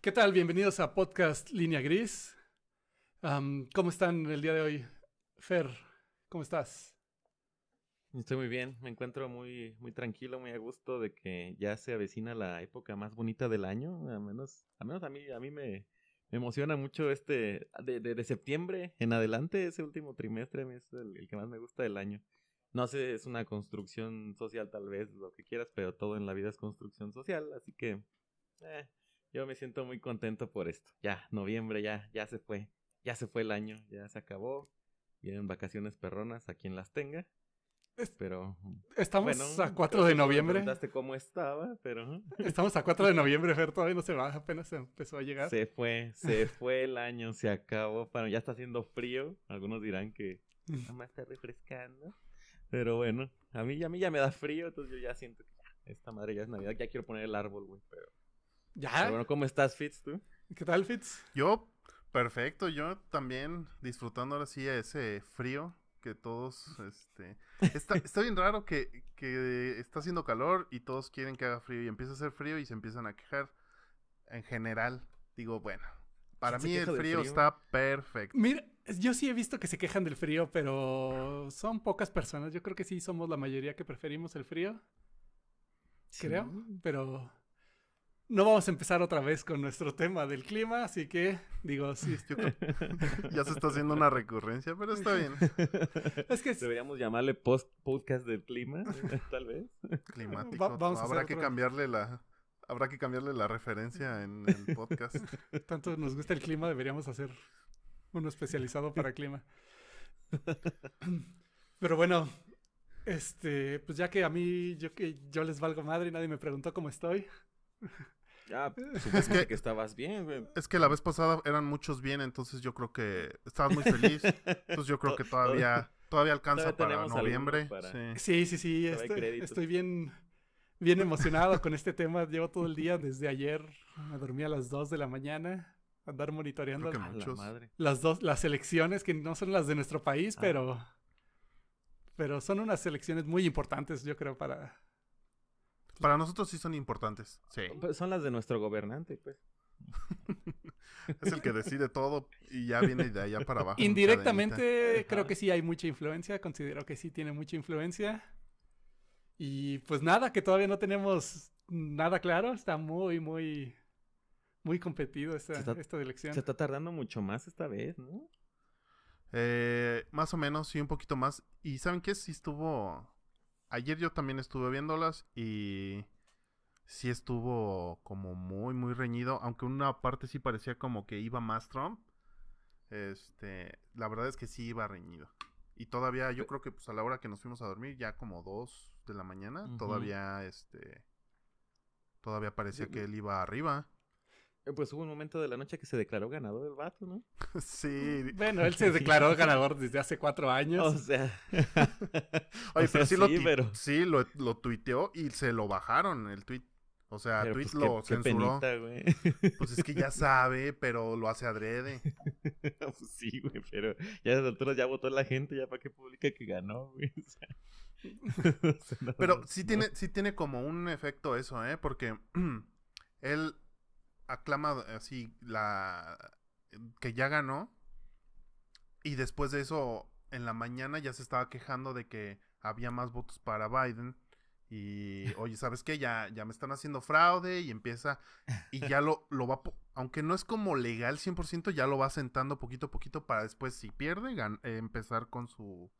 ¿Qué tal? Bienvenidos a Podcast Línea Gris. Am, ¿Cómo están el día de hoy? Fer, ¿cómo estás? Estoy muy bien, me encuentro muy, muy tranquilo, muy a gusto de que ya se avecina la época más bonita del año. A menos, a menos a mí, a mí me, emociona mucho este de, septiembre en adelante, ese último trimestre, es el, el que más me gusta del año. No sé, es una construcción social tal vez, lo que quieras, pero todo en la vida es construcción social, así que eh, yo me siento muy contento por esto. Ya, noviembre ya, ya se fue, ya se fue el año, ya se acabó. Vienen vacaciones perronas a quien las tenga. Pero Estamos bueno, a 4 creo de me noviembre. preguntaste cómo estaba, pero Estamos a 4 de noviembre, Fer, todavía no se va, apenas empezó a llegar. se fue, se fue el año, se acabó. Bueno, ya está haciendo frío. Algunos dirán que nada más está refrescando. Pero bueno, a mí, a mí ya me da frío, entonces yo ya siento que ya, esta madre ya es Navidad, ya quiero poner el árbol, güey. Pero, ¿Ya? pero bueno, ¿cómo estás, Fitz, tú? ¿Qué tal, Fitz? Yo, perfecto, yo también disfrutando ahora sí a ese frío que todos, este... Está, está bien raro que, que está haciendo calor y todos quieren que haga frío y empieza a hacer frío y se empiezan a quejar en general. Digo, bueno, para ¿Quién se mí el frío? está perfecto. Mira, yo sí he visto que se quejan del frío, pero son pocas personas. Yo creo que sí somos la mayoría que preferimos el frío, creo. Pero no vamos a empezar otra vez con nuestro tema del clima, así que digo, sí. Ya se está haciendo una recurrencia, pero está bien. Es que Deberíamos llamarle post podcast del clima, tal vez. Climático. Va- vamos a habrá que otro- cambiarle la... Habrá que cambiarle la referencia en el podcast. tanto nos gusta el clima, deberíamos hacer uno especializado para clima. Pero bueno, este, pues ya que a mí, yo que yo les valgo madre y nadie me preguntó cómo estoy. Ah, supongo que... que estabas bien, güey. Es que la vez pasada eran muchos bien, entonces yo creo que estabas muy feliz. Entonces yo creo que todavía todavía alcanza Todavía para noviembre. para- Sí. Sí, sí, estoy, estoy bien, bien emocionado con este tema. Llevo todo el día desde ayer, me dormí a las 2 de la mañana, andar monitoreando muchos. las dos, las elecciones que no son las de nuestro país, Ah. pero, pero son unas elecciones muy importantes, yo creo, para, Para nosotros sí son importantes. Sí. Pues son las de nuestro gobernante, pues. Es el que decide todo y ya viene de allá para abajo. en Indirectamente creo que sí hay mucha influencia, considero que sí tiene mucha influencia. Y pues nada, que todavía no tenemos nada claro, está muy, muy, muy competido esta, está- esta elección. Se está tardando mucho más esta vez, ¿no? Eh, más o menos, sí, un poquito más. Y ¿saben qué? Sí estuvo... Ayer yo también estuve viéndolas y sí estuvo como muy, muy reñido. Aunque una parte sí parecía como que iba más Trump. Este, la verdad es que sí iba reñido. Y todavía, yo creo que pues a la hora que nos fuimos a dormir, ya como dos de la mañana, todavía, este, todavía parecía que él iba arriba. Eh, Pues hubo un momento de la noche que se declaró ganador el vato, ¿no? sí. Bueno, él se declaró ganador desde hace cuatro años. O sea. Oye, o sea, pero sí, lo, sí, pero- sí lo, lo tuiteó y se lo bajaron el tweet. O sea, pero, tweet pues, lo qué- qué censuró. penita, güey. Pues es que ya sabe, pero lo hace adrede. Pues sí, güey, pero ya a alturas ya votó la gente, ya para qué publica que ganó, güey. O sea, o sea, no, Pero sí no. tiene, sí tiene como un efecto eso, ¿eh? Porque él aclama así la que ya ganó. Y después de eso, en la mañana ya se estaba quejando de que había más votos para Biden. Y, oye, ¿sabes qué? Ya, ya me están haciendo fraude y empieza, y ya lo, lo va, aunque no es como legal 100%, ya lo va sentando poquito a poquito para después, si pierde, eh, empezar con su,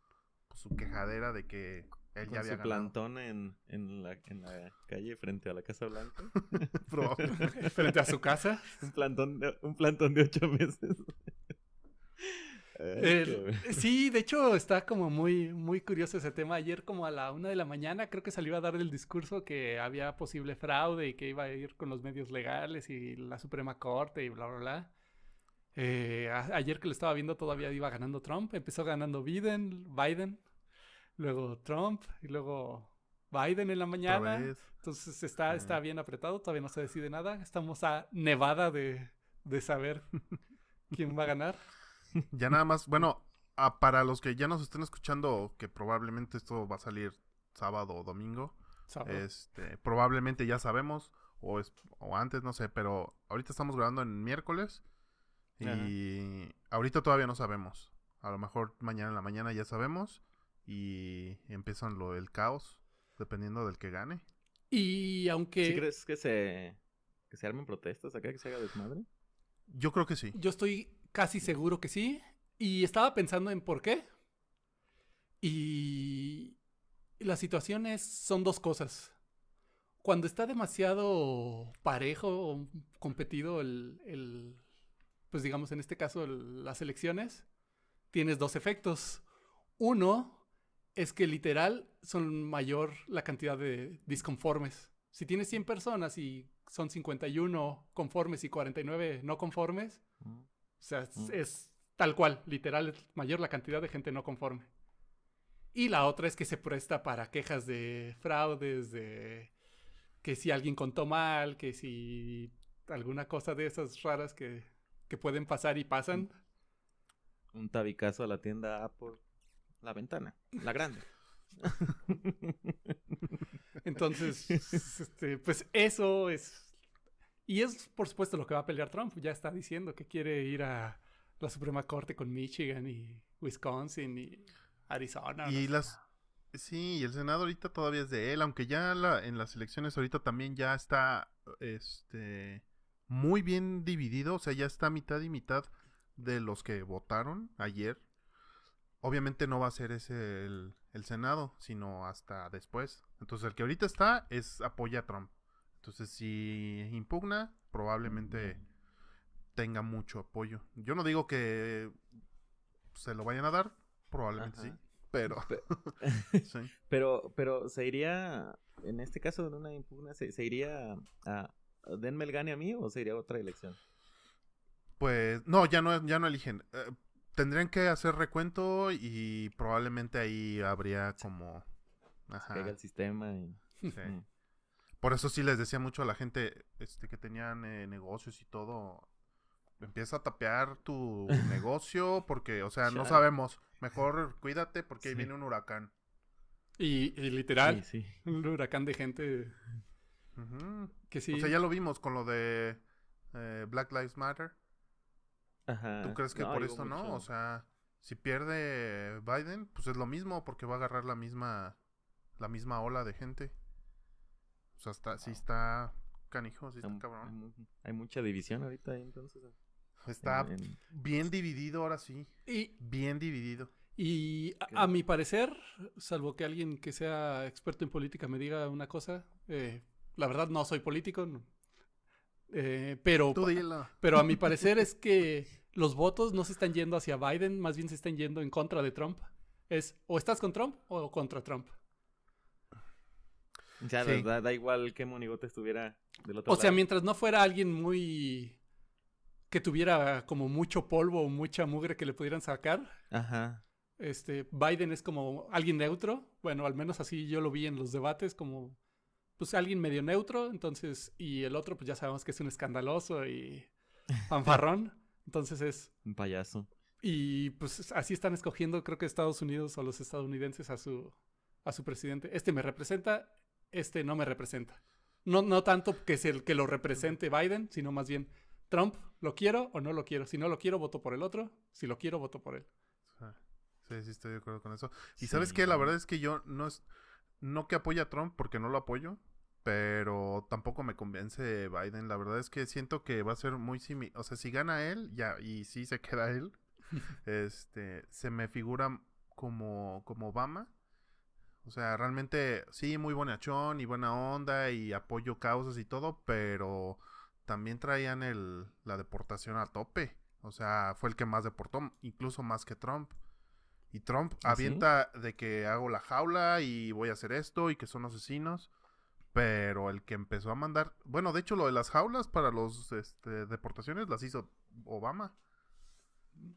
su quejadera de que él Con ya había su ganado. plantón en, en, la, en la calle frente a la Casa Blanca. Frente a su casa. un, plantón de, un plantón de ocho meses. El- qué- sí, de hecho está como muy, muy curioso ese tema. Ayer como a la una de la mañana creo que salió a dar el discurso que había posible fraude y que iba a ir con los medios legales y la Suprema Corte y bla, bla, bla. Eh, ayer que lo estaba viendo todavía iba ganando Trump. Empezó ganando Biden, Biden, luego Trump y luego Biden en la mañana. Entonces está, está bien apretado, todavía no se decide nada. Estamos a nevada de, de saber quién va a ganar. Ya nada más, bueno, ah, para los que ya nos estén escuchando, que probablemente esto va a salir sábado o domingo, Sábado. este, probablemente ya sabemos, o, es, o antes, no sé, pero ahorita estamos grabando en miércoles y ahorita todavía no sabemos. A lo mejor mañana en la mañana ya sabemos y empiezan lo del caos, dependiendo del que gane. Y aunque... ¿Sí crees que se, que se armen protestas acá, que se haga desmadre? Yo creo que sí. Yo estoy casi seguro que sí. Y estaba pensando en por qué. Y la situación es, son dos cosas. Cuando está demasiado parejo o competido el, el, pues digamos en este caso el- las elecciones, tienes dos efectos. Uno es que literal son mayor la cantidad de disconformes. Si tienes 100 personas y son 51 conformes y 49 no conformes, Mm. o sea, es, Mm. es tal cual, literal, es mayor la cantidad de gente no conforme. Y la otra es que se presta para quejas de fraudes, de que si alguien contó mal, que si alguna cosa de esas raras que, que pueden pasar y pasan. Un tabicazo a la tienda Apple. La ventana, la grande. Entonces, este, pues eso es... Y es por supuesto lo que va a pelear Trump. Ya está diciendo que quiere ir a la Suprema Corte con Michigan y Wisconsin y Arizona. Y las... Sí, y el Senado ahorita todavía es de él, aunque ya la, en las elecciones ahorita también ya está este muy bien dividido, o sea, ya está mitad y mitad de los que votaron ayer. Obviamente no va a ser ese el, el Senado, sino hasta después. Entonces el que ahorita está es apoya a Trump. Entonces si impugna, probablemente tenga mucho apoyo. Yo no digo que se lo vayan a dar, probablemente Ajá. sí, pero sí. Pero, pero se iría, en este caso en una impugna, se, se iría a, a denme el gane a mí o se iría a otra elección. Pues no, ya no ya no eligen. Eh, tendrían que hacer recuento y probablemente ahí habría como ajá, Caiga el sistema y... sí. Por eso sí les decía mucho a la gente este que tenían eh, negocios y todo, empieza a tapear tu negocio porque, o sea, no sabemos. Mejor cuídate porque ahí viene un huracán. Y, y literal, Sí, sí. un huracán de gente que sí. O sea, ya lo vimos con lo de eh, Black Lives Matter. Ajá. ¿Tú crees que No, por esto no? O sea, si pierde Biden, pues es lo mismo porque va a agarrar la misma la misma ola de gente. O sea, está, sí está canijo, sí hay, está hay cabrón. hay mucha división ahorita ahí, entonces. Está en- en- bien dividido ahora sí. Y, Bien dividido. y a- mi parecer, salvo que alguien que sea experto en política me diga una cosa, eh, la verdad no soy político, no. Eh, pero, Tú dilo. pero a mi parecer es que los votos no se están yendo hacia Biden, más bien se están yendo en contra de Trump. Es o estás con Trump o contra Trump. O sea, Sí. da, da igual que monigote estuviera del otro O sea, lado. mientras no fuera alguien muy... que tuviera como mucho polvo o mucha mugre que le pudieran sacar, Ajá. este, Biden es como alguien neutro. Bueno, al menos así yo lo vi en los debates, como pues alguien medio neutro, entonces, y el otro pues ya sabemos que es un escandaloso y fanfarrón. Entonces es, Un payaso. y pues así están escogiendo, creo que Estados Unidos o los estadounidenses a su, a su presidente. Este me representa, este no me representa. No, no tanto que es el que lo represente Biden, sino más bien Trump, ¿lo quiero o no lo quiero? Si no lo quiero, voto por el otro. Si lo quiero, voto por él. Ah, Sí, sí, estoy de acuerdo con eso. Y sabes qué, la verdad es que yo no es no que apoye a Trump porque no lo apoyo, pero tampoco me convence Biden. La verdad es que siento que va a ser muy similar, o sea, si gana él, ya y si se queda él, este, se me figura como como Obama. O sea, realmente sí muy bonachón y buena onda y apoyo causas y todo, pero también traían el la deportación a tope. O sea, fue el que más deportó, incluso más que Trump. Y Trump ¿Ah, sí? avienta de que hago la jaula y voy a hacer esto y que son asesinos. Pero el que empezó a mandar, bueno, de hecho lo de las jaulas para los este, deportaciones las hizo Obama.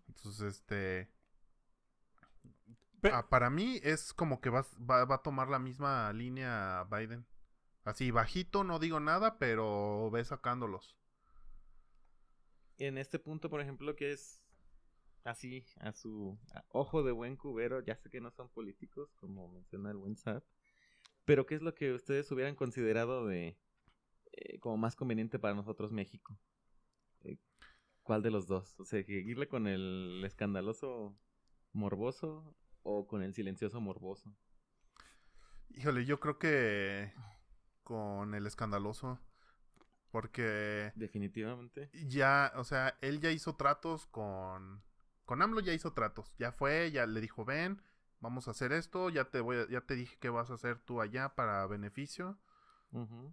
Entonces, este, ah, para mí es como que va, va, va a tomar la misma línea Biden. Así bajito, no digo nada, pero ve sacándolos. En este punto, por ejemplo, que es así, a su a ojo de buen cubero, ya sé que no son políticos, como menciona el buen Zap, pero ¿qué es lo que ustedes hubieran considerado de eh, como más conveniente para nosotros México? Eh, ¿Cuál de los dos? O sea, ¿seguirle con el escandaloso morboso o con el silencioso morboso? Híjole, yo creo que con el escandaloso. Porque Definitivamente. ya, o sea, él ya hizo tratos con. Con AMLO ya hizo tratos. Ya fue, ya le dijo, ven, vamos a hacer esto, ya te voy a- ya te dije que vas a hacer tú allá para beneficio.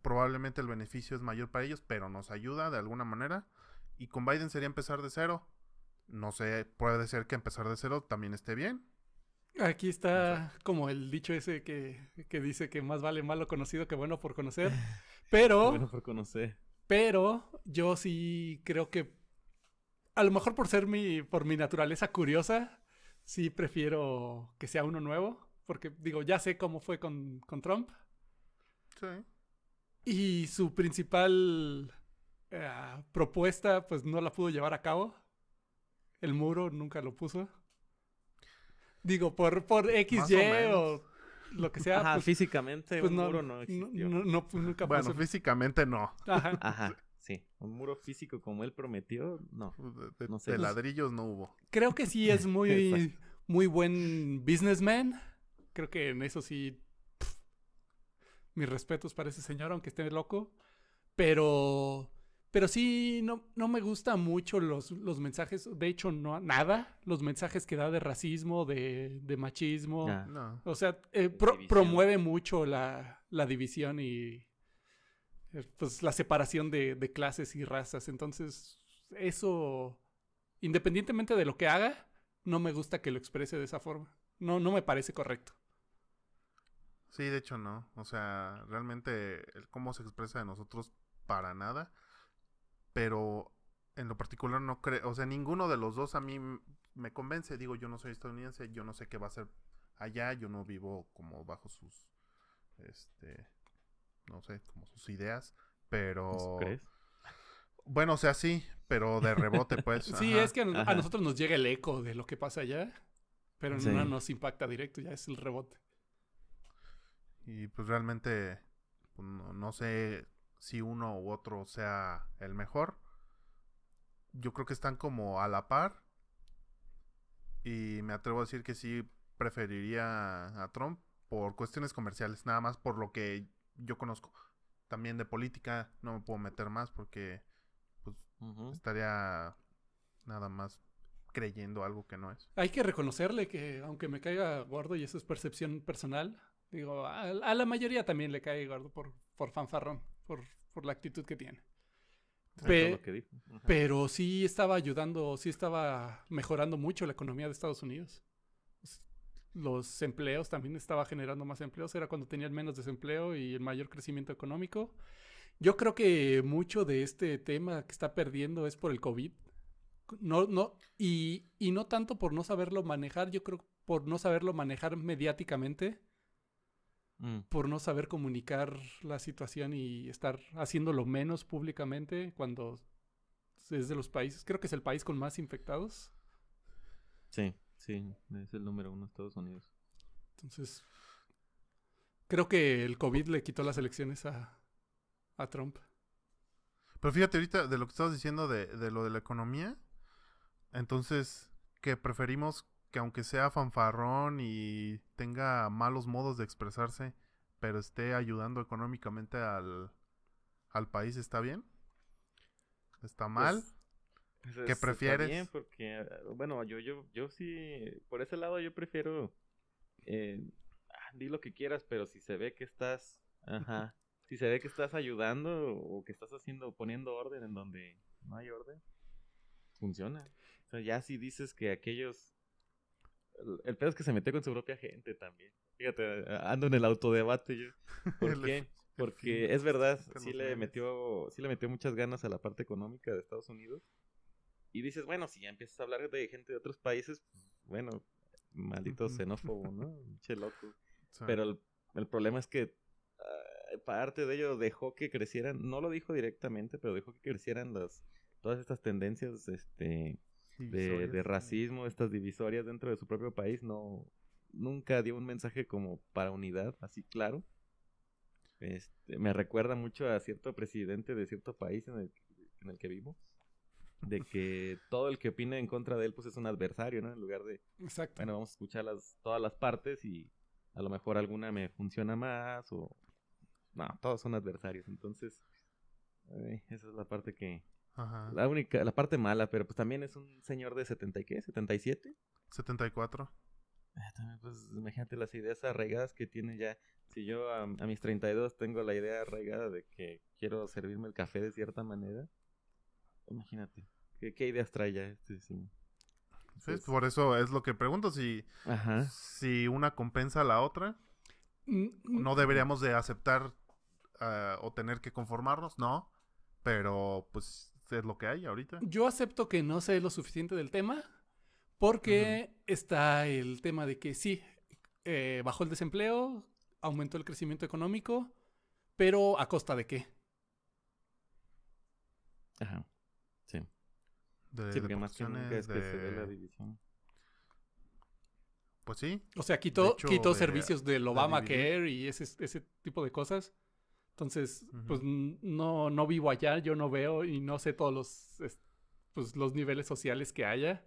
Probablemente el beneficio es mayor para ellos, pero nos ayuda de alguna manera. Y con Biden sería empezar de cero. No sé, puede ser que empezar de cero también esté bien. Aquí está como el dicho ese que, que dice que más vale malo conocido que bueno por conocer. Pero, Bueno por conocer. pero yo sí creo que a lo mejor por ser mi, por mi naturaleza curiosa, sí prefiero que sea uno nuevo. Porque digo, ya sé cómo fue con, con Trump. Sí. Y su principal eh, propuesta, pues no la pudo llevar a cabo. El muro nunca lo puso. Digo, por, por XY o, o lo que sea, Ajá, pues, físicamente pues un no, muro no no, existió. no- no, nunca Bueno, puso. físicamente no. Ajá. Ajá, sí. Un muro físico como él prometió, no. De, de- No sé. de ladrillos no hubo. Creo que sí es muy, muy buen businessman. Creo que en eso sí. mis respetos para ese señor, aunque esté loco. Pero. Pero sí, no, no me gustan mucho los, los mensajes. De hecho, no nada. Los mensajes que da de racismo, de, de machismo. No. O sea, eh, pro- promueve mucho la, la división y pues la separación de, clases y razas. Entonces, eso, independientemente de lo que haga, no me gusta que lo exprese de esa forma. No, no me parece correcto. Sí, de hecho no. O sea, realmente cómo se expresa de nosotros para nada. Pero en lo particular no creo, o sea, ninguno de los dos a mí me convence. Digo, yo no soy estadounidense, yo no sé qué va a hacer allá, yo no vivo como bajo sus, este, no sé, como sus ideas. Pero, ¿Crees? bueno, o sea, sí, pero de rebote, pues. Sí, ajá. es que a, nosotros nos llega el eco de lo que pasa allá, pero Sí. no nos impacta directo, ya es el rebote. Y pues realmente pues, no, no sé si uno u otro sea el mejor. Yo creo que están como a la par. Y me atrevo a decir que sí preferiría a Trump por cuestiones comerciales, nada más por lo que yo conozco. También de política no me puedo meter más porque pues estaría nada más creyendo algo que no es. Hay que reconocerle que, aunque me caiga gordo y eso es percepción personal, digo, a, a la mayoría también le cae gordo por, por fanfarrón, por, por la actitud que tiene. Pe- todo lo que dijo. Ajá. Pero sí estaba ayudando, sí estaba mejorando mucho la economía de Estados Unidos. Los empleos también estaba generando más empleos, era cuando tenían menos desempleo y el mayor crecimiento económico. Yo creo que mucho de este tema que está perdiendo es por el COVID. No, no, y, y no tanto por no saberlo manejar, yo creo por no saberlo manejar mediáticamente, Mm. por no saber comunicar la situación y estar haciéndolo menos públicamente cuando es de los países, creo que es el país con más infectados. Sí, sí, es el número uno de Estados Unidos. Entonces, creo que el COVID le quitó las elecciones a, a Trump. Pero fíjate ahorita de lo que estabas diciendo de, de lo de la economía. Entonces, que preferimos que aunque sea fanfarrón y tenga malos modos de expresarse, pero esté ayudando económicamente al, al país, ¿está bien? ¿Está mal? Pues, ¿Qué prefieres? bien, porque, eh, bueno, yo, yo, yo sí, por ese lado yo prefiero, eh, ah, di lo que quieras, pero si se ve que estás, ajá, si se ve que estás ayudando o que estás haciendo, poniendo orden en donde no hay orden, funciona. O sea, ya si dices que aquellos, el, el pedo es que se mete con su propia gente también. Fíjate, ando en el autodebate yo. ¿Por qué? Porque es verdad, sí le metió, sí le metió muchas ganas a la parte económica de Estados Unidos. Y dices, bueno, si ya empiezas a hablar de gente de otros países, pues, bueno, maldito xenófobo, ¿no? Che loco. Sí. Pero el, el problema es que ah, parte de ello dejó que crecieran, no lo dijo directamente, pero dejó que crecieran las todas estas tendencias este de, de racismo, estas divisorias dentro de su propio país, no nunca dio un mensaje como para unidad, así claro. este, me recuerda mucho a cierto presidente de cierto país en el, en el que vivo. De que todo el que opine en contra de él, pues es un adversario, ¿no? En lugar de, Exacto. bueno, vamos a escuchar las, todas las partes y a lo mejor alguna me funciona más o... No, todos son adversarios. Entonces, esa es la parte que... Ajá. La única, la parte mala, pero pues también es un señor de 70 y qué, 77. 74. Ah, también, Pues imagínate las ideas arraigadas que tiene ya. Si yo a, a mis 32 tengo la idea arraigada de que quiero servirme el café de cierta manera, imagínate. ¿Qué, qué ideas trae ya este? Sí, Entonces, por eso es lo que pregunto, si, Ajá. si una compensa a la otra. Mm, No deberíamos de aceptar ah, o tener que conformarnos, no. Pero pues es lo que hay ahorita. Yo acepto que no sé lo suficiente del tema porque está el tema de que sí, eh, bajó el desempleo, aumentó el crecimiento económico, pero ¿a costa de qué? Ajá. Sí. De, Sí, de porque más que nunca es que se ve la división. Pues sí. O sea, quitó, hecho, quitó de- servicios del de Obamacare y ese, ese tipo de cosas. Entonces, pues no, no vivo allá, yo no veo y no sé todos los, es- pues, los niveles sociales que haya.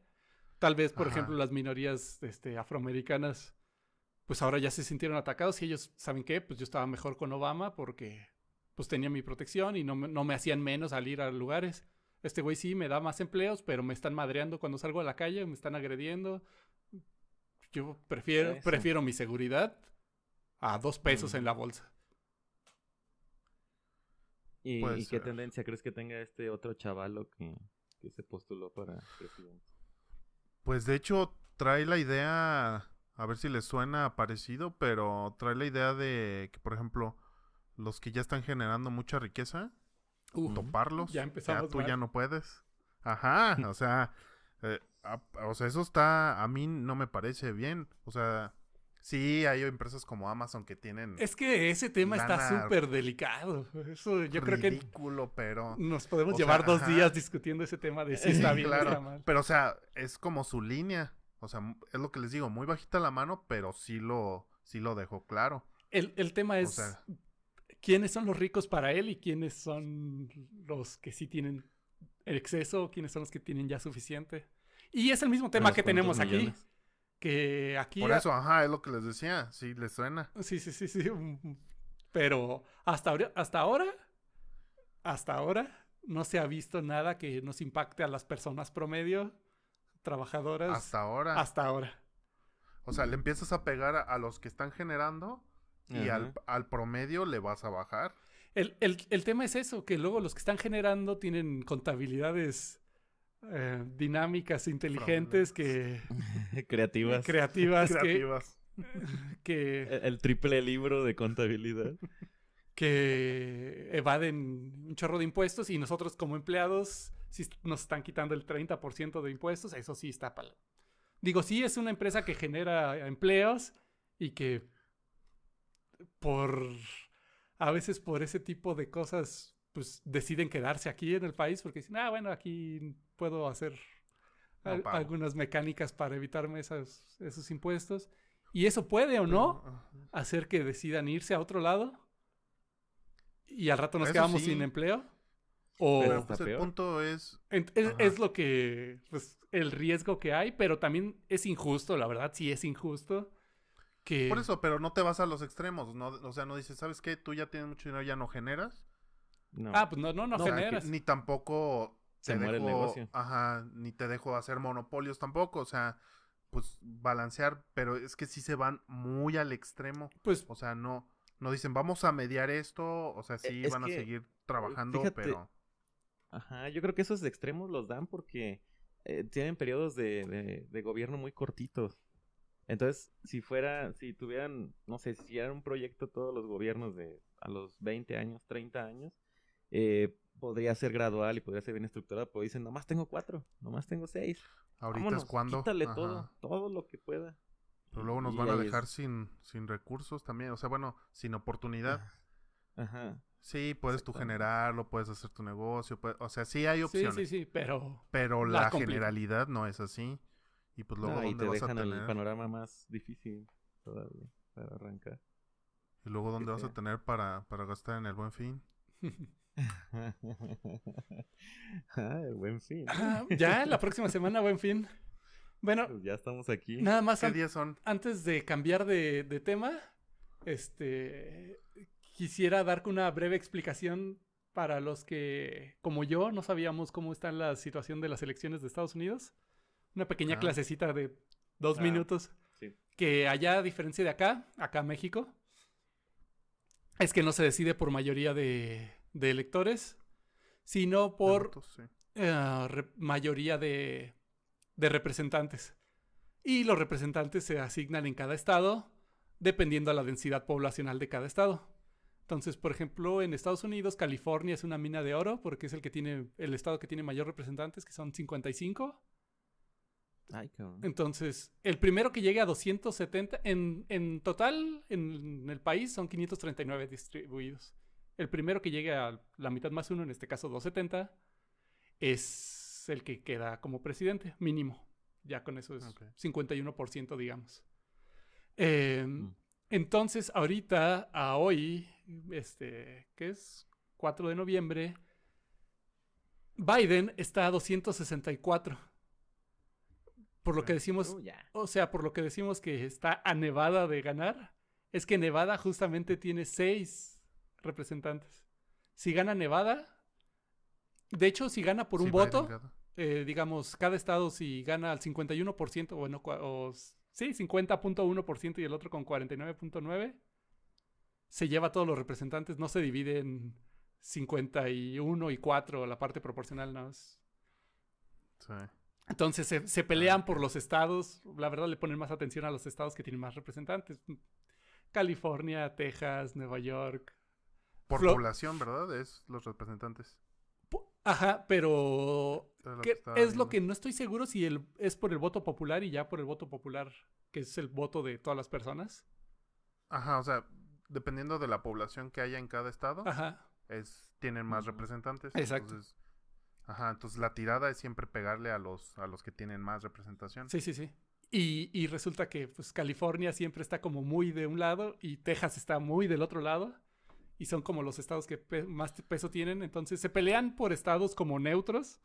Tal vez, por Ajá. ejemplo, las minorías este, afroamericanas, pues ahora ya se sintieron atacados y ellos, ¿saben qué? Pues yo estaba mejor con Obama porque pues tenía mi protección y no me, no me hacían menos al ir a lugares. Este güey sí me da más empleos, pero me están madreando cuando salgo a la calle, me están agrediendo. Yo prefiero, prefiero mi seguridad a dos pesos Mm. en la bolsa. ¿Y, Puede y qué ser. tendencia crees que tenga este otro chavalo que, que se postuló para presidente? Pues de hecho trae la idea, a ver si les suena parecido, pero trae la idea de que, por ejemplo, los que ya están generando mucha riqueza, Uh, toparlos. ya empezamos tú ya no puedes. Ajá, o sea, eh, a- o sea, eso está, a mí no me parece bien. O sea, sí hay empresas como Amazon que tienen Es que ese tema está súper delicado. Eso yo creo que ridículo, pero nos podemos sea, llevar dos ajá. días discutiendo ese tema de si está bien o está mal. pero o sea, es como su línea. O sea, es lo que les digo, muy bajita la mano, pero sí lo, sí lo dejó claro. El, el tema es sea- quiénes son los ricos para él y quiénes son los que sí tienen el exceso, quiénes son los que tienen ya suficiente. Y es el mismo tema que tenemos aquí. Que aquí. Por eso, ajá, es lo que les decía. Sí, les suena. Sí, sí, sí, sí. mm, Pero hasta ahora, hasta ahora, hasta ahora, no se ha visto nada que nos impacte a las personas promedio, trabajadoras. Hasta ahora. hasta ahora. O sea, le empiezas a pegar a, a los que están generando y al, al promedio le vas a bajar. El, el- el tema es eso, que luego los que están generando tienen contabilidades eh, dinámicas, inteligentes, que Creativas. creativas, que, Creativas. que, el, el triple libro de contabilidad. que evaden un chorro de impuestos y nosotros como empleados si nos están quitando el 30% de impuestos, eso sí está pal. Digo, sí es una empresa que genera empleos y que por a veces por ese tipo de cosas pues deciden quedarse aquí en el país porque dicen, ah, bueno, aquí puedo hacer al- algunas mecánicas para evitarme esos, esos impuestos. Y eso puede o no hacer que decidan irse a otro lado y al rato nos Eso quedamos sí. sin empleo. O Pero pues el punto es. en- es, es lo que, pues, el riesgo que hay, pero también es injusto, la verdad, sí es injusto. Que, Por eso, pero no te vas a los extremos. No, o sea, no dices, ¿sabes qué? Tú ya tienes mucho dinero, ya no generas. No. Ah, pues no, no, no, O sea, generas. Ni tampoco Se te muere el dejo- negocio. Ajá, ni te dejo hacer monopolios tampoco. O sea, pues balancear, pero es que sí se van muy al extremo. Pues O sea, no, no dicen, vamos a mediar esto. O sea, sí E, es van a seguir trabajando, fíjate, pero. Ajá, yo creo que esos extremos los dan porque eh, tienen periodos de, de- de gobierno muy cortitos. Entonces, si fuera, si tuvieran, no sé, si hicieran un proyecto todos los gobiernos de a los 20 años, 30 años, eh, podría ser gradual y podría ser bien estructurado, pero dicen, nomás tengo cuatro, nomás tengo seis. Ahorita Vámonos, es cuando. Quítale Ajá. todo, todo lo que pueda. Pero luego nos Y van a es- dejar sin, sin recursos también. O sea, bueno, sin oportunidad. Ajá. Sí, puedes tú generarlo, puedes hacer tu negocio. puede- o sea, sí hay sí, opciones. sí, sí, pero Pero La la, generalidad no es así. Y pues luego, No, y ¿dónde te vas a dejan el tener? panorama más difícil todavía para arrancar. Y luego, ¿dónde vas a tener para, para gastar en el buen fin? ah, el buen fin. Ah, ya, la próxima semana, buen fin. Bueno, Pues ya estamos aquí. nada más ¿Qué an- días son? antes de cambiar de, de tema, este quisiera dar una breve explicación para los que, como yo, no sabíamos cómo está la situación de las elecciones de Estados Unidos. Una pequeña Ah. clasecita de dos Ah. minutos. Sí. Que allá, a diferencia de acá, acá México, es que no se decide por mayoría de, de electores, sino por sí. eh, re- mayoría de, de representantes. Y los representantes se asignan en cada estado dependiendo a la densidad poblacional de cada estado. Entonces, por ejemplo, en Estados Unidos, California es una mina de oro porque es el que tiene el estado que tiene mayor representantes, que son 55. Ay, cabrón. Entonces, el primero que llegue a 270, en, en total en el país son 539 distribuidos. El primero que llegue a la mitad más uno, en este caso 270, es el que queda como presidente, mínimo. Ya con eso es Ok. 51%, digamos. Eh, Mm. Entonces, ahorita, a hoy, este, que es 4 de noviembre, Biden está a 264. Por lo que decimos, Uh, o sea, por lo que decimos que está a Nevada de ganar, es que Nevada justamente tiene seis representantes. Si gana Nevada, de hecho, si gana por un Sí, voto, eh, digamos, cada estado si gana al 51%, bueno, o, sí, 50.1% y el otro con 49.9%, se lleva todos los representantes, no se divide en 51 y 4 la parte proporcional, no es- Sí. Entonces se, se pelean por los estados, la verdad le ponen más atención a los estados que tienen más representantes. California, Texas, Nueva York. Por Flo- población, ¿verdad? Es los representantes. Ajá, pero Es lo que lo no estoy seguro si el, es por el voto popular y ya por el voto popular, que es el voto de todas las personas. Ajá, o sea, dependiendo de la población que haya en cada estado, Ajá. es, tienen más representantes. Exacto. Entonces, ajá, entonces la tirada es siempre pegarle a los, a los que tienen más representación. Sí, sí, sí. Y, y resulta que pues California siempre está como muy de un lado y Texas está muy del otro lado. Y son como los estados que pe- más peso tienen. Entonces se pelean por estados como neutros.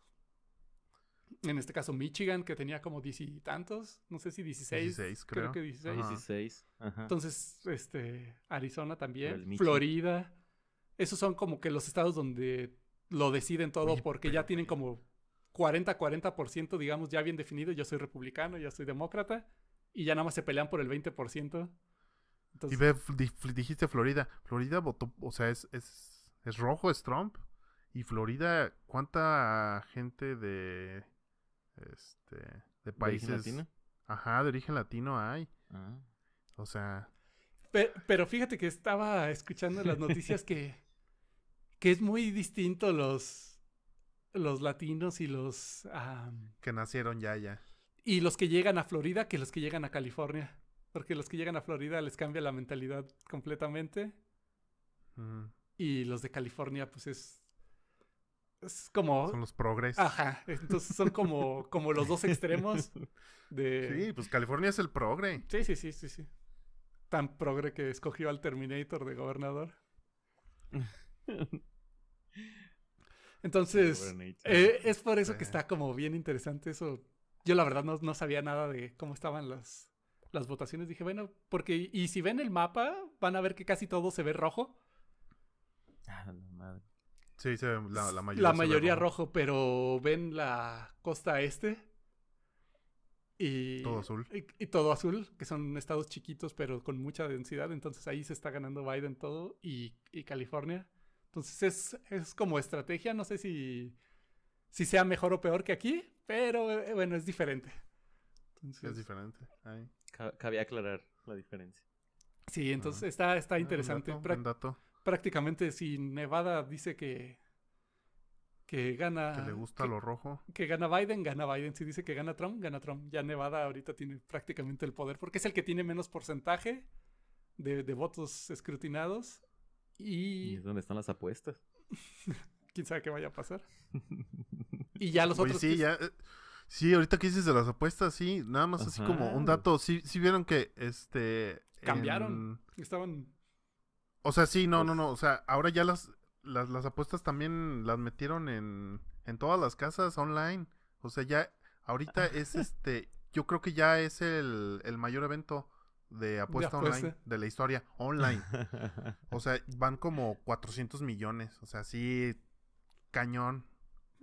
En este caso Michigan, que tenía como diez y tantos. No sé si 16. 16, creo. creo. que 16. Ajá. 16. Ajá. Entonces, este, Arizona también. Florida. Esos son como que los estados donde lo deciden todo Oye, porque pero, ya tienen como 40-40%, digamos, ya bien definido. Yo soy republicano, yo soy demócrata. Y ya nada más se pelean por el 20%. Y Entonces, ve, di- dijiste Florida. Florida votó, o sea, es, es, es rojo, es Trump. Y Florida, ¿cuánta gente de este de ¿De origen países latino? ajá, de origen latino hay? Ah. O sea, pe- pero fíjate que estaba escuchando las noticias que, que es muy distinto los, los latinos y los... am, que nacieron ya ya. Y los que llegan a Florida que los que llegan a California. Porque los que llegan a Florida les cambia la mentalidad completamente. Y los de California, pues es. Es como. Son los progres. Ajá. Entonces son como, como los dos extremos de. Sí, pues California es el progre. Sí, sí, sí, sí, sí. Tan progre que escogió al Terminator de gobernador. Entonces. Eh, es por eso que está como bien interesante eso. Yo la verdad no, no sabía nada de cómo estaban las, las votaciones. Dije, bueno, porque y si ven el mapa, van a ver que casi todo se ve rojo. Ah, la madre. Sí, se ve la, la mayoría. La mayoría rojo, pero ven la costa este. Y Todo azul. Y, y todo azul, que son estados chiquitos, pero con mucha densidad. Entonces ahí se está ganando Biden todo y, y California. Entonces es, es como estrategia. No sé si, si sea mejor o peor que aquí, pero eh, bueno, es diferente. Entonces, Es diferente. Ay. Ca- Cabía aclarar la diferencia. Sí, entonces Ajá. está, está Ah, interesante. Buen dato, prácticamente si Nevada dice que, que gana... Que le gusta que- lo rojo. que gana Biden, gana Biden. Si dice que gana Trump, gana Trump. Ya Nevada ahorita tiene prácticamente el poder porque es el que tiene menos porcentaje de, de votos escrutinados Y y es donde están las apuestas. quién sabe qué vaya a pasar. Y ya los Oye, otros... sí, que- ya. eh, Sí, ahorita que dices de las apuestas, sí, nada más así como un dato. Sí, sí vieron que este. Cambiaron. en- Estaban... O sea, sí, no, no, Pues- no. O sea, ahora ya las, las, las apuestas también las metieron en, en todas las casas online. O sea, ya, ahorita es este, yo creo que ya es el, el mayor evento de apuesta online de la historia online. O sea, van como 400 millones. O sea, sí, cañón.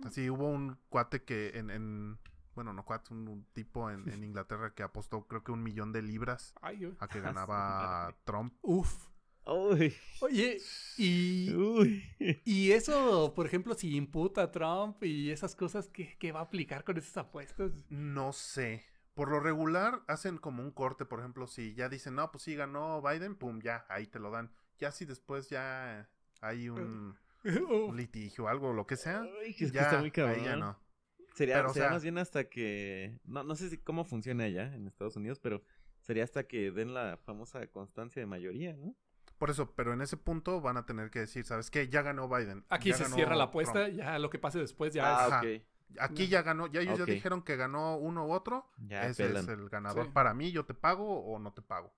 Así hubo un cuate que en, en bueno, no cuate, un, un tipo en, en Inglaterra que apostó creo que un millón de libras a que ganaba. Trump. Uf. Uy, Oye, y, uy. y eso, por ejemplo, si imputa a Trump y esas cosas, ¿qué, qué va a aplicar con esas apuestas? No sé. Por lo regular hacen como un corte, por ejemplo, si ya dicen, no, pues sí ganó Biden, pum, ya, ahí te lo dan. Ya si después ya hay un, un litigio o algo, lo que sea, Ay, que está muy cabrón. ahí ya no. Sería, Pero, o sería sea- más bien hasta que. No, no sé si cómo funciona allá en Estados Unidos, pero sería hasta que den la famosa constancia de mayoría, ¿no? Por eso, pero en ese punto van a tener que decir, ¿sabes qué? Ya ganó Biden. Aquí ya se ganó cierra la apuesta, Trump. ya lo que pase después ya ah, es... Ajá. Aquí ya ganó, ya ellos ya dijeron que ganó uno u otro. Ya ese pelan. es el ganador. Sí. Para mí, yo te pago o no te pago.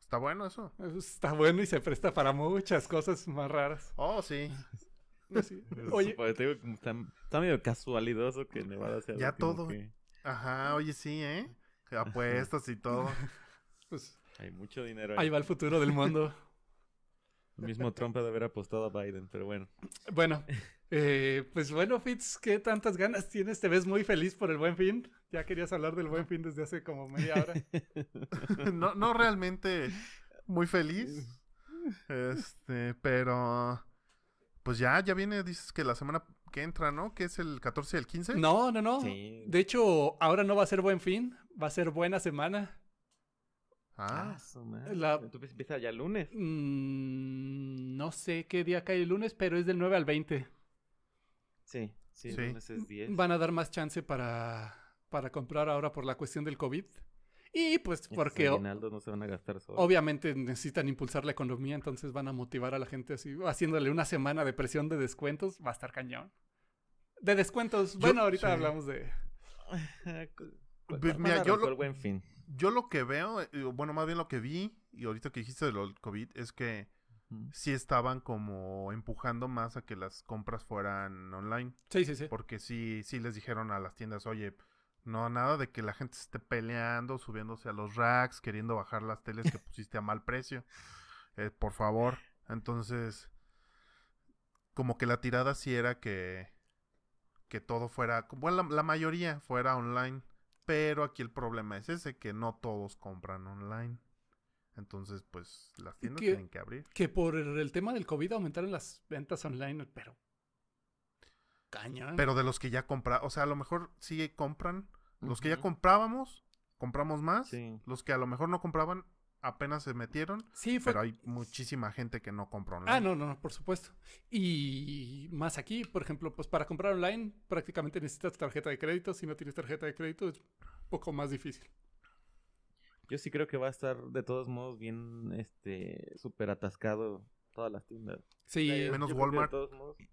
¿Está bueno eso? Está bueno y se presta para muchas cosas más raras. Oh, sí. Sí. Oye, te digo, como está, está medio casualidoso que Nevada sea Ya todo. que- Ajá, oye, sí, ¿eh? Apuestas y todo. pues Hay mucho dinero ahí. ahí va el futuro del mundo. El mismo Trump ha de haber apostado a Biden, pero bueno. Bueno, eh, pues bueno, Fitz, ¿qué tantas ganas tienes? ¿Te ves muy feliz por el buen fin? Ya querías hablar del buen fin desde hace como media hora. no, no realmente muy feliz. Este, pero pues ya, ya viene, dices que la semana que entra, ¿no? Que es el 14 y el 15. No, no, no. Sí. De hecho, ahora no va a ser buen fin, va a ser buena semana. Ah, Ah, su madre. La- Entonces empieza ya el lunes. Mm, no sé qué día cae el lunes, pero es del 9 al 20. Sí, sí, Sí. lunes es 10. Van a dar más chance para, para comprar ahora por la cuestión del COVID. Y pues porque no se van a gastar solo. obviamente necesitan impulsar la economía, entonces van a motivar a la gente así, haciéndole una semana de presión de descuentos, va a estar cañón. De descuentos, Yo- bueno, ahorita sí. hablamos de... Pues, cu- mira, ¿cuándo yo lo- buen fin. yo lo que veo, eh, bueno, más bien lo que vi, y ahorita que dijiste de lo del COVID, es que Ujú. sí estaban como empujando más a que las compras fueran online. Sí, sí, sí. Porque sí, sí les dijeron a las tiendas, oye, no, nada de que la gente se esté peleando, subiéndose a los racks, queriendo bajar las teles que pusiste a mal precio. Eh, por favor. Entonces, como que la tirada sí era que, que todo fuera, bueno, la, la mayoría fuera online. Pero aquí el problema es ese, que no todos compran online. Entonces, pues, las tiendas que- tienen que abrir. Que por el tema del COVID aumentaron las ventas online, pero... Cañón. Pero de los que ya compran, o sea, a lo mejor sí compran. Los que ya comprábamos, compramos más. Sí. Los que a lo mejor no compraban, apenas se metieron. sí, fue Pero hay muchísima gente que no compra online. Ah, no, no, por supuesto. Y más aquí, por ejemplo, pues para comprar online prácticamente necesitas tarjeta de crédito. Si no tienes tarjeta de crédito es un poco más difícil. Yo sí creo que va a estar de todos modos bien, este, súper atascado todas las tiendas. Sí, Eh, menos que de Walmart. todos modos- Menos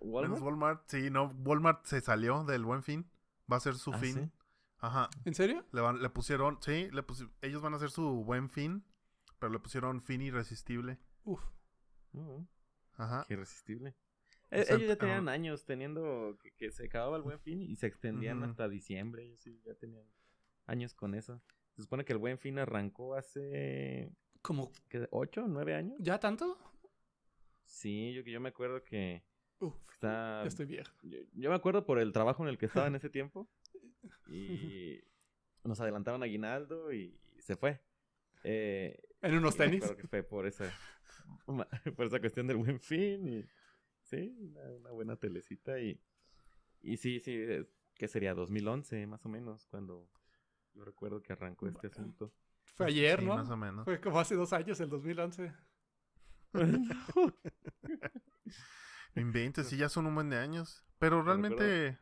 ¿Walmart? Walmart. Sí, no, Walmart se salió del buen fin. Va a ser su ¿Ah, fin. sí? Ajá. ¿en serio? Le, van- le pusieron, sí, le pusi- ellos van a hacer su buen fin. Pero le pusieron fin irresistible. Uf. Ajá. Qué irresistible. O Eh, sea, ellos ya tenían años teniendo que, que se acababa el buen fin y se extendían hasta diciembre. Ellos sí ya tenían años con eso. Se supone que el buen fin arrancó hace ¿Como ¿qué, ocho, nueve años. ya tanto? Sí, yo, yo me acuerdo que Uf, está... estoy viejo. Yo, yo me acuerdo por el trabajo en el que estaba en ese tiempo. Y nos adelantaron aguinaldo y, se fue. Eh, En unos tenis. acuerdo que fue por esa, por esa cuestión del buen fin. Y, sí, una, una buena telecita. Y, y sí, sí, ¿qué sería? 2011 más o menos, cuando yo recuerdo que arrancó este asunto. Fue ayer, Sí, ¿no? más o menos. Fue como hace dos años, el 2011. No inventes, sí, ya son un buen de años. Pero realmente.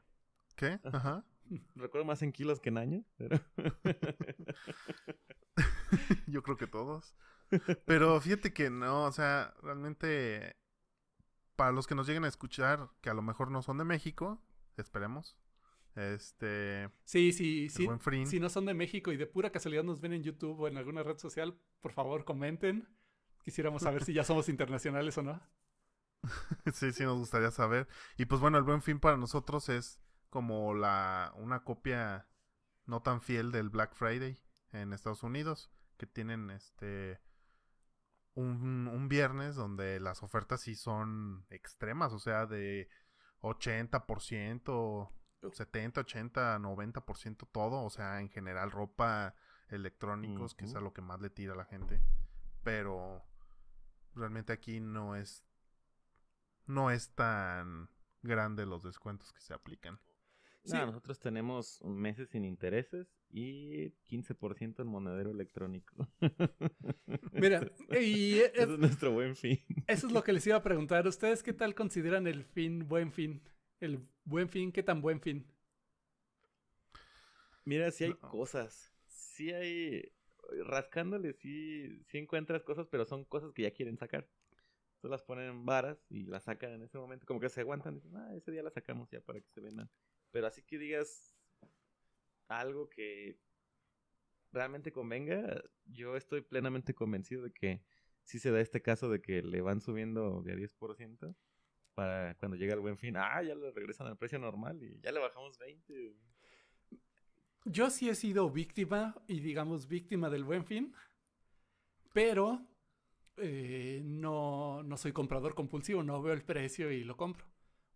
¿Qué? Ajá. recuerdo más en kilos que en años. Pero... Yo creo que todos. Pero fíjate que no, o sea, realmente para los que nos lleguen a escuchar, que a lo mejor no son de México, esperemos. Este, Sí, sí, sí. Si no son de México y de pura casualidad nos ven en YouTube o en alguna red social, por favor comenten Quisiéramos saber si ya somos internacionales o no. sí, sí, nos gustaría saber. Y pues bueno, el buen fin para nosotros es como la una copia no tan fiel del Black Friday en Estados Unidos, que tienen este un, un viernes donde las ofertas sí son extremas, o sea, de 80%, 70, 80, 90% todo, o sea, en general ropa, electrónicos, que es a lo que más le tira a la gente. Pero realmente aquí no es no es tan grande los descuentos que se aplican. Sí. nosotros tenemos meses sin intereses y 15% en monedero electrónico. Mira, y es, es, nuestro buen fin. Eso es lo que les iba a preguntar. ¿Ustedes qué tal consideran el fin buen fin? El buen fin, ¿qué tan buen fin? Mira, si hay cosas. Si hay. Rascándole, sí, sí encuentras cosas, pero son cosas que ya quieren sacar. Entonces las ponen en varas y las sacan en ese momento. Como que se aguantan. Dicen, ah, ese día las sacamos ya para que se vendan. Pero así que digas algo que realmente convenga, yo estoy plenamente convencido de que si se da este caso de que le van subiendo de a 10% para cuando llega el buen fin, ah, ya le regresan al precio normal y ya le bajamos 20. Yo sí he sido víctima y digamos víctima del buen fin, pero eh, no, no soy comprador compulsivo, no veo el precio y lo compro.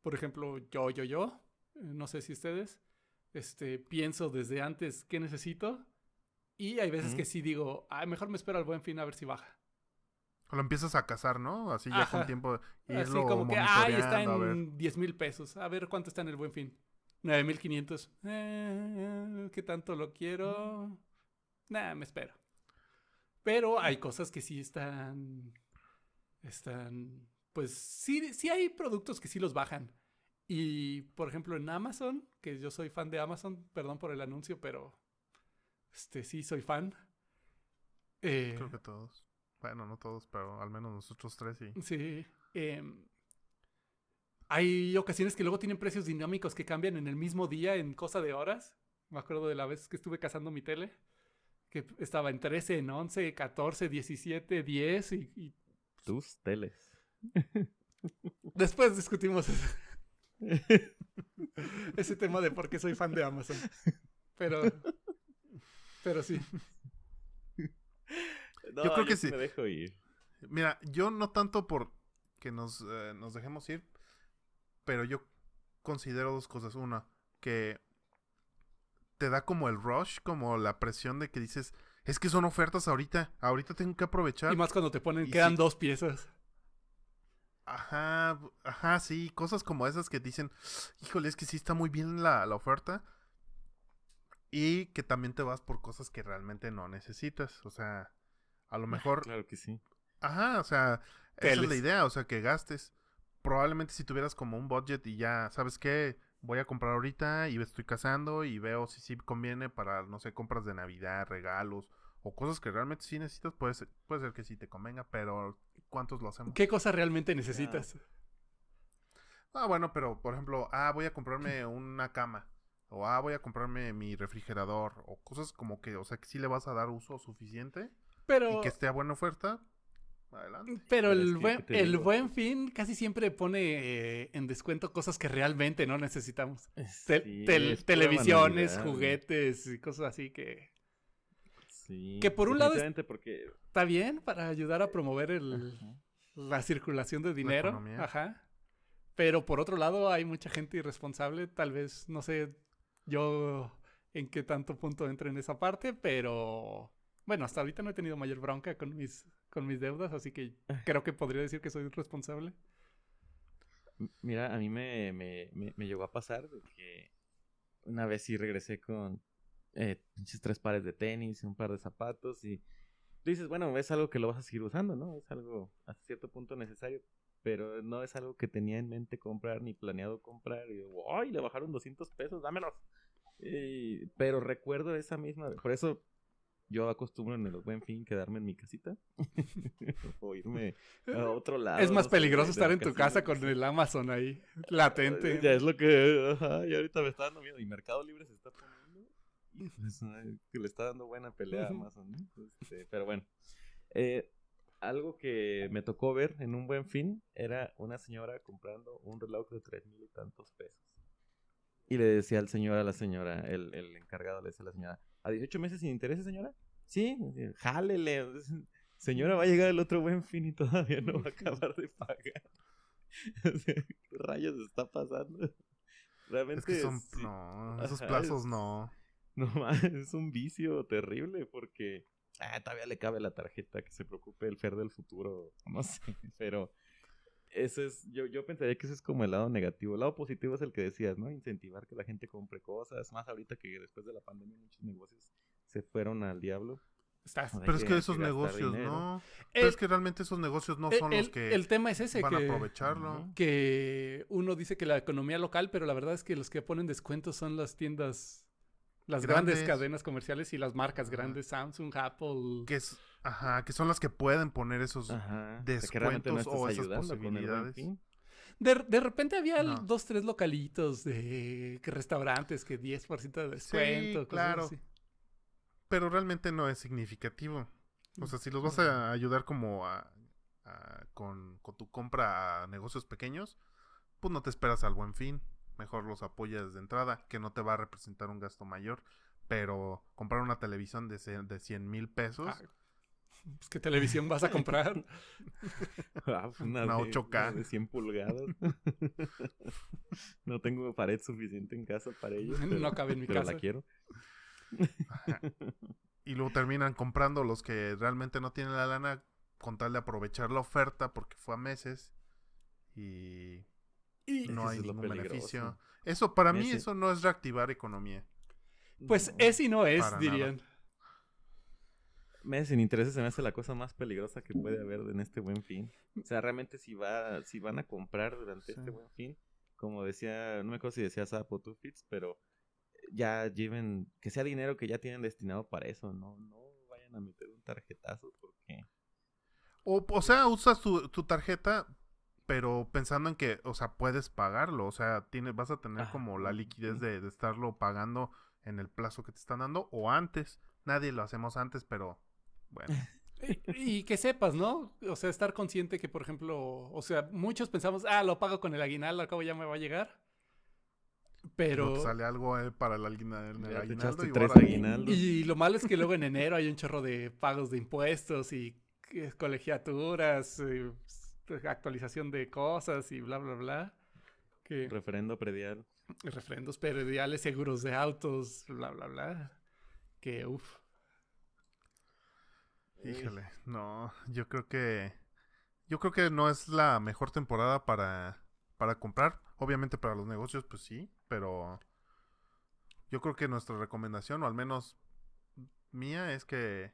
Por ejemplo, yo, yo, yo, no sé si ustedes, este, pienso desde antes qué necesito y hay veces que sí digo, ay, mejor me espero al buen fin a ver si baja. Lo empiezas a cazar, ¿no? Así ya con tiempo. Así como que, ay, está en 10 mil pesos. A ver cuánto está en el buen fin. 9 mil 500. Eh, ¿Qué tanto lo quiero? Nah, me espero. Pero hay cosas que sí están. Están. Pues sí, sí hay productos que sí los bajan. Y por ejemplo en Amazon, que yo soy fan de Amazon, perdón por el anuncio, pero este sí soy fan. Eh, Creo que todos. Bueno, no todos, pero al menos nosotros tres sí. Sí. Em, hay ocasiones que luego tienen precios dinámicos que cambian en el mismo día en cosa de horas. Me acuerdo de la vez que estuve cazando mi tele, que estaba en 13, en 11, 14, 17, 10 y... Tus teles. Después discutimos ese tema de por qué soy fan de Amazon. Pero, pero sí. Yo creo que sí. Mira, yo no tanto por que nos, eh, nos dejemos ir, pero yo considero dos cosas. Una, que te da como el rush, como la presión de que dices, es que son ofertas ahorita, ahorita tengo que aprovechar. Y más cuando te ponen, quedan dos piezas. Ajá, ajá, sí, cosas como esas que dicen, híjole, es que sí está muy bien la, la oferta. Y que también te vas por cosas que realmente no necesitas. O sea, a lo mejor. Claro que sí. Ajá, o sea, esa es la idea, o sea, que gastes. Probablemente si tuvieras como un budget y ya, ¿sabes qué? Voy a comprar ahorita y estoy cazando y veo si sí conviene para, no sé, compras de Navidad, regalos o cosas que realmente sí necesitas, puede ser, puede ser que sí te convenga, pero ¿cuántos lo hacemos? ¿Qué cosas realmente necesitas? Ah, bueno, pero por ejemplo, ah, voy a comprarme una cama. O ah, voy a comprarme mi refrigerador. O cosas como que, o sea, que sí le vas a dar uso suficiente. Pero... Y que esté a buena oferta. Adelante. Pero el, buen, el buen fin casi siempre pone eh, en descuento cosas que realmente no necesitamos. televisiones, juguetes y cosas así que que por un lado porque... está bien para ayudar a promover el, la circulación de dinero. Ajá. Pero por otro lado hay mucha gente irresponsable, tal vez, no sé yo en qué tanto punto entra en esa parte, pero bueno, hasta ahorita no he tenido mayor bronca con mis, con mis deudas, así que creo que podría decir que soy responsable. Mira, a mí me, me, me llegó a pasar de que una vez sí regresé con, eh, tres pares de tenis, un par de zapatos y dices, bueno, es algo que lo vas a seguir usando, ¿no? Es algo hasta cierto punto necesario, pero no es algo que tenía en mente comprar ni planeado comprar. Y digo, ¡ay! Le bajaron 200 pesos, dámelos. pero recuerdo esa misma, por eso yo acostumbro en el buen fin quedarme en mi casita o irme a otro lado. Es más peligroso estar en tu casa con el Amazon ahí, latente. Ya es lo que, ajá, y ahorita me está dando miedo. Y Mercado Libre se está poniendo que le está dando buena pelea a Amazon. Este, pero bueno. Eh, algo que me tocó ver en un buen fin era una señora comprando un reloj de tres mil y tantos pesos. Y le decía al señor a la señora, el, el encargado le decía a la señora, ¿a 18 meses sin intereses, señora? Sí, jálele. Señora, va a llegar el otro buen fin y todavía no va a acabar de pagar. ¿Qué rayos está pasando? Realmente Es que son. sí. No, esos plazos no. No mames, es un vicio terrible porque ah, todavía le cabe la tarjeta que se preocupe el Fer del futuro, no sé, pero ese es, yo, yo pensaría que ese es como el lado negativo. El lado positivo es el que decías, ¿no? Incentivar que la gente compre cosas, más ahorita que después de la pandemia muchos negocios se fueron al diablo. Estás- Hay Pero es que- esos negocios dinero. no. Pero es que realmente esos negocios no eh, son el, los que el tema es ese, van a aprovecharlo. Que uno dice que la economía local, pero la verdad es que los que ponen descuentos son las tiendas, las grandes, Grandes. cadenas comerciales y las marcas Ajá. grandes, Samsung, Apple. Que es, ajá, que son las que pueden poner esos. Ajá. o sea, que realmente descuentos o esas posibilidades. De, de repente había No. dos, tres localitos de que restaurantes que 10% de descuento. cosas claro. así. Pero realmente no es significativo. O sea, si los vas a ayudar como a, a- con, con tu compra a negocios pequeños, pues no te esperas al buen fin. Mejor los apoyas de entrada, que no te va a representar un gasto mayor. Pero comprar una televisión de, de 100 mil pesos, Ah, pues, ¿Qué televisión vas a comprar? Ah, pues una, Una de, 8K. una de 100 pulgadas. no tengo pared suficiente en casa para ello. No pero- cabe en mi pero casa. la quiero. Ajá. y luego terminan comprando los que realmente no tienen la lana con tal de aprovechar la oferta porque fue a meses y Y no hay ningún beneficio. Eso para mí eso no es reactivar economía. pues No. es y no es, dirían. Meses sin intereses se me hace la cosa más peligrosa que puede haber en este buen fin. O sea, realmente si va, si van a comprar durante este buen fin, como decía, no me acuerdo si decía Sapo tú, Fitz, pero ya lleven, que sea dinero que ya tienen destinado para eso, no, no vayan a meter un tarjetazo porque O, o sea, usas tu, tu tarjeta, pero pensando en que, o sea, puedes pagarlo. O sea, tienes, vas a tener Ajá, como la liquidez de, de estarlo pagando en el plazo que te están dando o antes. Nadie lo hacemos antes, pero bueno. Y, y que sepas, ¿no? O sea, estar consciente que, por ejemplo, o sea, muchos pensamos, ah, lo pago con el aguinaldo, al cabo ya me va a llegar. Pero sale algo eh, para el, aguina- el Ya te aguinaldo y tres lo malo es que luego en enero hay un chorro de pagos de impuestos y eh, colegiaturas, eh, actualización de cosas y bla, bla, bla. Que referendo predial. refrendos perediales, seguros de autos, bla, bla, bla. Que, uff. Híjole, no, yo creo que yo creo que no es la mejor temporada para para comprar. Obviamente para los negocios pues sí, pero yo creo que nuestra recomendación o al menos mía es que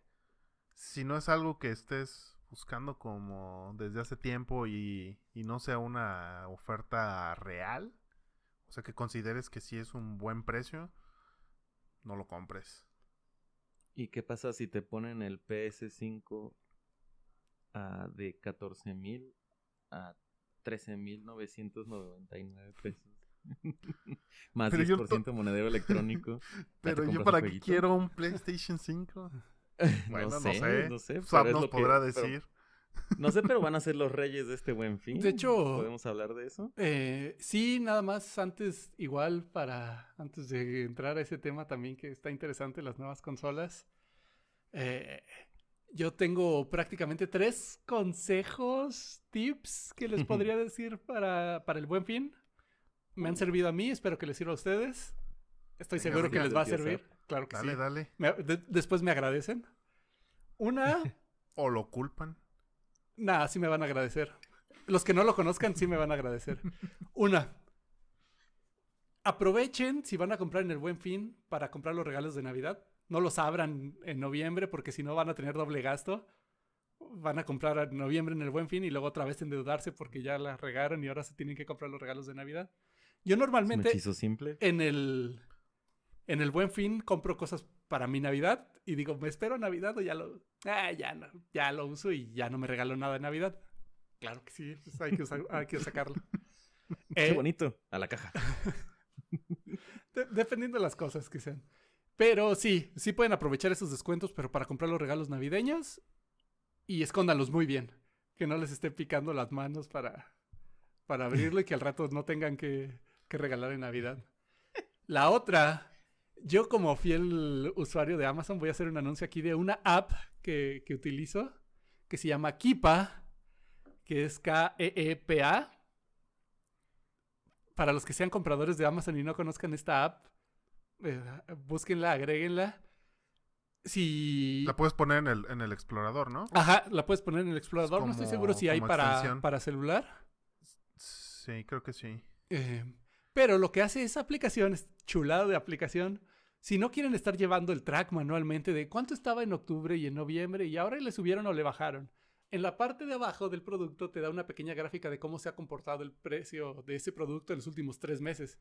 si no es algo que estés buscando como desde hace tiempo y, y no sea una oferta real, o sea que consideres que sí es un buen precio, no lo compres. ¿Y qué pasa si te ponen el PS5 ah, de 14 mil a 13.999 pesos? Más Pero yo 10% monedero electrónico. ¿Ya te Pero yo para qué quiero un PlayStation 5. Bueno, no sé. no sé. Es nos que- podrá pero- decir. no sé, pero van a ser los reyes de este buen fin. De hecho- ¿Podemos hablar de eso? Eh, sí, nada más antes, igual para, antes de entrar a ese tema también que está interesante, las nuevas consolas. Eh, yo tengo prácticamente tres consejos, tips que les podría decir para, para el buen fin. Me han servido a mí, espero que les sirva a ustedes. Estoy Venga, seguro que les va a servir. Claro que Dale, sí. dale. De- después me agradecen. Una, O lo culpan. Nada, sí me van a agradecer. Los que no lo conozcan sí me van a agradecer. Una. Aprovechen si van a comprar en el buen fin para comprar los regalos de Navidad. No los abran en noviembre porque si no van a tener doble gasto. Van a comprar en noviembre en el buen fin y luego otra vez endeudarse porque ya la regaron y ahora se tienen que comprar los regalos de Navidad. Yo ¿Es un normalmente simple? en el en el buen fin compro cosas para mi Navidad y digo, me espero a Navidad o ya lo ah, ya no, ya lo uso y ya no me regalo nada de Navidad. Claro que sí, pues hay que usar- hay que sacarlo. Qué Eh, bonito. A la caja. de- dependiendo de las cosas que sean. Pero sí, sí pueden aprovechar esos descuentos, pero para comprar los regalos navideños, y escóndanlos muy bien. Que no les esté picando las manos para, para abrirlo y que al rato no tengan que, que regalar en Navidad. La otra, yo como fiel usuario de Amazon voy a hacer un anuncio aquí de una app que, que utilizo que se llama Kipa, que es K-E-E-P-A. Para los que sean compradores de Amazon y no conozcan esta app, búsquenla, agréguenla. Si... La puedes poner en el, en el explorador, ¿no? Ajá, la puedes poner en el explorador. no estoy seguro si hay para, para celular. Sí, creo que sí. Eh, pero lo que hace esa aplicación, es chulada de aplicación. Si no quieren estar llevando el track manualmente de cuánto estaba en octubre y en noviembre y ahora le subieron o le bajaron. En la parte de abajo del producto te da una pequeña gráfica de cómo se ha comportado el precio de ese producto en los últimos tres meses.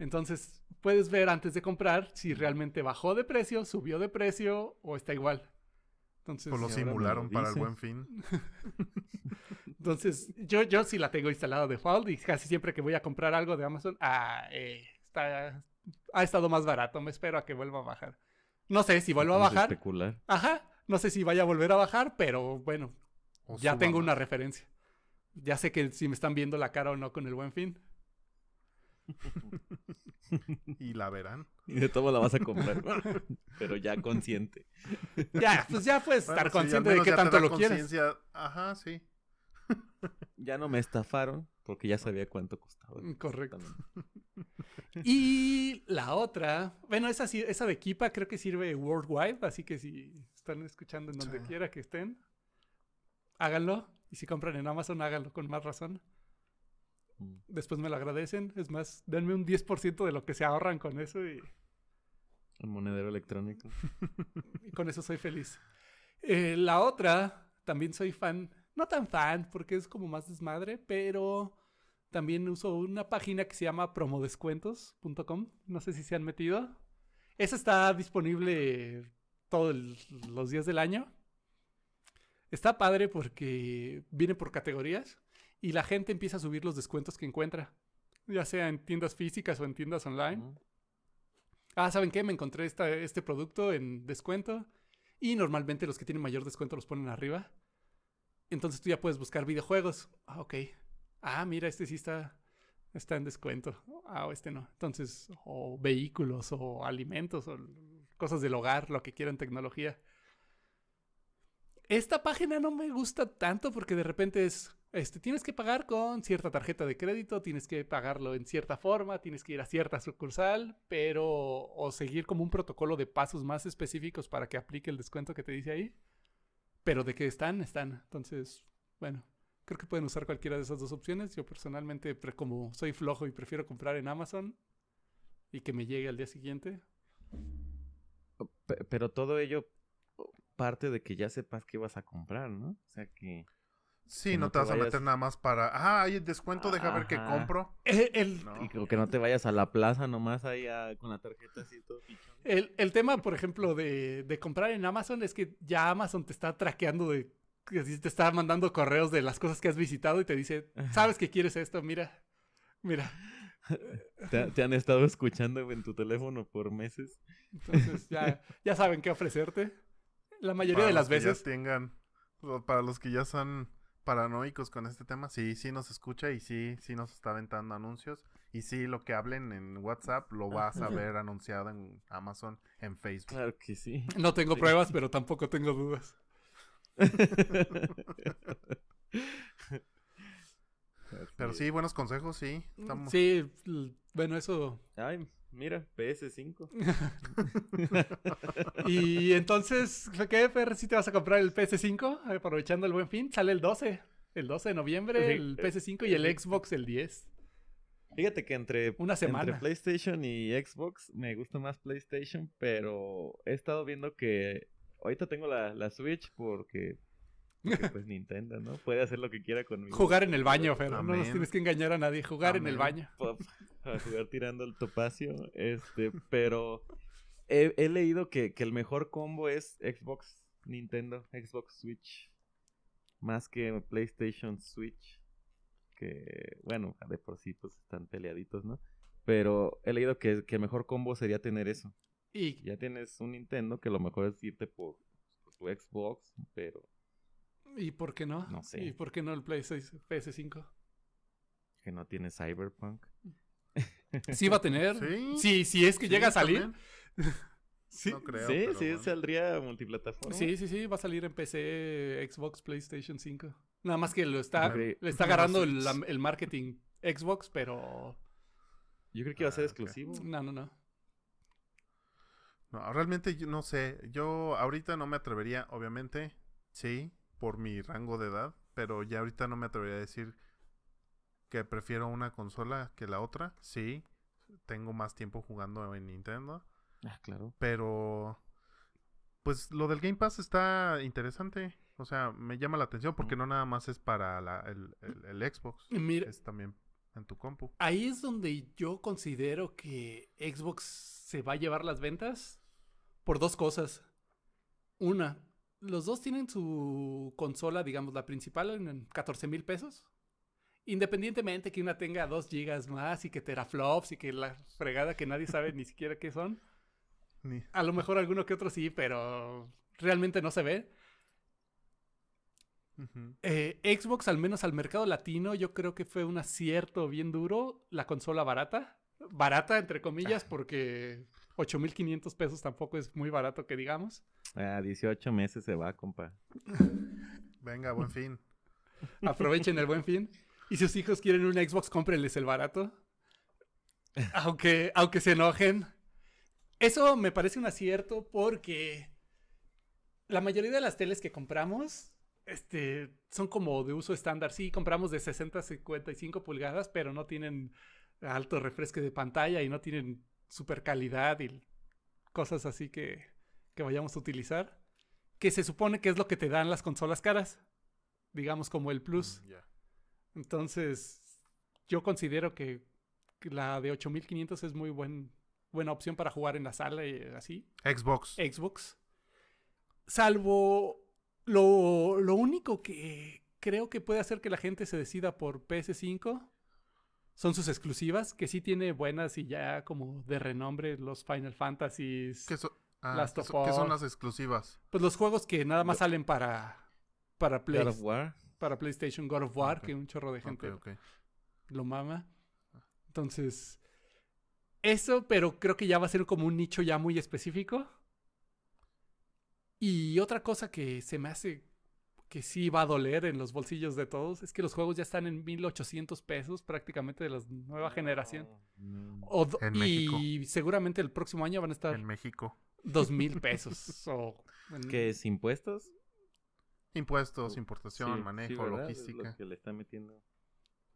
Entonces puedes ver antes de comprar si realmente bajó de precio, subió de precio o está igual. Entonces, Pues lo simularon lo para el buen fin. Entonces, yo, yo sí la tengo instalada default y casi siempre que voy a comprar algo de Amazon, ah, eh, está, ha estado más barato, me espero a que vuelva a bajar. No sé si vuelva a bajar. especular. Ajá, no sé si vaya a volver a bajar, pero bueno, O ya tengo más. una referencia. Ya sé que si me están viendo la cara o no con el buen fin. Y la verán. Y de todo la vas a comprar. Pero ya consciente. Ya, pues ya puedes Bueno, estar sí, consciente de qué tanto lo quieres. Ajá, sí. Ya no me estafaron porque ya sabía cuánto costaba. Mm, Correcto. Y la otra, bueno, esa, sí- esa de Kipa creo que sirve worldwide, así que si están escuchando en donde Sí. quiera que estén, háganlo. Y si compran en Amazon, háganlo con más razón. Después me lo agradecen. Es más, denme un 10% de lo que se ahorran con eso y, El monedero electrónico. y con eso soy feliz. Eh, la otra, también soy fan, no tan fan porque es como más desmadre, pero también uso una página que se llama promodescuentos.com. No sé si se han metido. Esa está disponible todos los días del año. Está padre porque viene por categorías y la gente empieza a subir los descuentos que encuentra, ya sea en tiendas físicas o en tiendas online. Ah, ¿saben qué? Me encontré esta- este producto en descuento. Y normalmente los que tienen mayor descuento los ponen arriba. Entonces tú ya puedes buscar videojuegos. Ah, ok. Ah, mira, este sí está, está en descuento. Ah, o este no. Entonces, o vehículos, o alimentos, o cosas del hogar, lo que quieran, tecnología. Esta página no me gusta tanto porque de repente es, este, tienes que pagar con cierta tarjeta de crédito, tienes que pagarlo en cierta forma, tienes que ir a cierta sucursal, pero o seguir como un protocolo de pasos más específicos para que aplique el descuento que te dice ahí. Pero de que están, están. Entonces, bueno, creo que pueden usar cualquiera de esas dos opciones. Yo personalmente, como soy flojo y prefiero comprar en Amazon y que me llegue al día siguiente. Pe- Pero todo ello parte de que ya sepas qué vas a comprar, ¿no? O sea que... Sí, no, no te te vas a meter nada más para. Ah, hay descuento, deja ver qué compro. Eh, El, No. Y creo que no te vayas a la plaza nomás ahí a- con la tarjeta así todo pichón. El, el tema, por ejemplo, de, de comprar en Amazon es que ya Amazon te está traqueando de... Te está mandando correos de las cosas que has visitado y te dice, sabes que quieres esto, mira, mira. Te, te han estado escuchando en tu teléfono por meses. Entonces ya, ya saben qué ofrecerte. La mayoría Para de los las que ya veces. tengan. o Para los que ya son paranoicos con este tema, sí, sí nos escucha y sí, sí nos está aventando anuncios. Y sí, lo que hablen en WhatsApp lo vas a ver anunciado en Amazon, en Facebook. Claro que sí. No tengo Sí. pruebas, pero tampoco tengo dudas. Pero sí, buenos consejos, sí. Estamos... Sí, bueno, eso. Ay, mira, PS5. Y entonces, ¿qué, Fer? ¿Si te vas a comprar el PS5? Aprovechando el buen fin. Sale el 12. El 12 de noviembre, Sí. el PS5 y el Xbox el 10. Fíjate que entre, Una semana. entre PlayStation y Xbox me gusta más PlayStation, pero he estado viendo que ahorita tengo la, la Switch porque, porque, pues Nintendo, ¿no? Puede hacer lo que quiera conmigo. Jugar en el baño, Fer. No nos tienes que engañar a nadie. Jugar en el baño. A jugar tirando el topacio. Este, pero he, he leído que, que el mejor combo es Xbox, Nintendo, Xbox Switch. Más que PlayStation Switch. Que, bueno, de por sí pues están peleaditos, ¿no? Pero he leído que, que el mejor combo sería tener eso. Y Ya tienes un Nintendo que lo mejor es irte por tu Xbox, pero ¿Y por qué no? No sé. ¿Y por qué no el PlayStation PS5? Que no tiene Cyberpunk. Sí va a tener. Sí. Sí, sí es que Sí, llega a salir. Sí. No creo. sí, pero sí, bueno. saldría multiplataforma. Sí, sí, sí, va a salir en PC, Xbox, PlayStation 5. Nada más que lo está, le está agarrando el, el marketing Xbox, pero Yo creo que iba a ser Ah, exclusivo. no, no, no. No, realmente yo no sé. Yo ahorita no me atrevería, obviamente, sí, por mi rango de edad, pero ya ahorita no me atrevería a decir que prefiero una consola que la otra. Sí, tengo más tiempo jugando en Nintendo, Ah, claro. pero pues lo del Game Pass está interesante. O sea, me llama la atención porque Ujú. no nada más es para la- el, el- el Xbox, Mira, es también en tu compu. ahí es donde yo considero que Xbox se va a llevar las ventas por dos cosas. Una, los dos tienen su consola, digamos, la principal en 14 mil pesos. Independientemente que una tenga 2 gigas más y que teraflops y que la fregada que nadie sabe ni siquiera qué son. Ni- A lo mejor alguno que otro sí, pero realmente no se ve. Eh, Xbox, al menos al mercado latino, yo creo que fue un acierto bien duro la consola barata. Barata, entre comillas, porque 8.500 pesos tampoco es muy barato que digamos. Ah, 18 meses se va, compa. Venga, buen fin. Aprovechen el buen fin. Y si sus hijos quieren un Xbox, cómprenles el barato. Aunque, aunque se enojen. Eso me parece un acierto porque la mayoría de las teles que compramos este, son como de uso estándar. Sí, compramos de 60 a 55 pulgadas, pero no tienen alto refresco de pantalla y no tienen super calidad y cosas así que, que vayamos a utilizar. Que se supone que es lo que te dan las consolas caras. Digamos como el Plus. Mm. Entonces, yo considero que, que la de 8500 es muy buen, buena opción para jugar en la sala y así. Xbox. Xbox. Salvo lo, lo único que creo que puede hacer que la gente se decida por PS5 son sus exclusivas, que sí tiene buenas y ya como de renombre los Final Fantasies. ¿Qué, so- ah, Last ¿qué of so- qué son Us. las exclusivas? Pues los juegos que nada más salen para, para, Play- God of War. para PlayStation, God of War, que un chorro de gente lo mama. Entonces, eso, pero creo que ya va a ser como un nicho ya muy específico. Y otra cosa que se me hace que sí va a doler en los bolsillos de todos es que los juegos ya están en 1800 pesos prácticamente de la nueva generación. No. O En y seguramente el próximo año van a estar En México. 2000 pesos. o en- ¿Qué es? ¿Impuestos? Impuestos, Sí, importación, sí, manejo, ¿verdad? Es lo logística. que le está metiendo.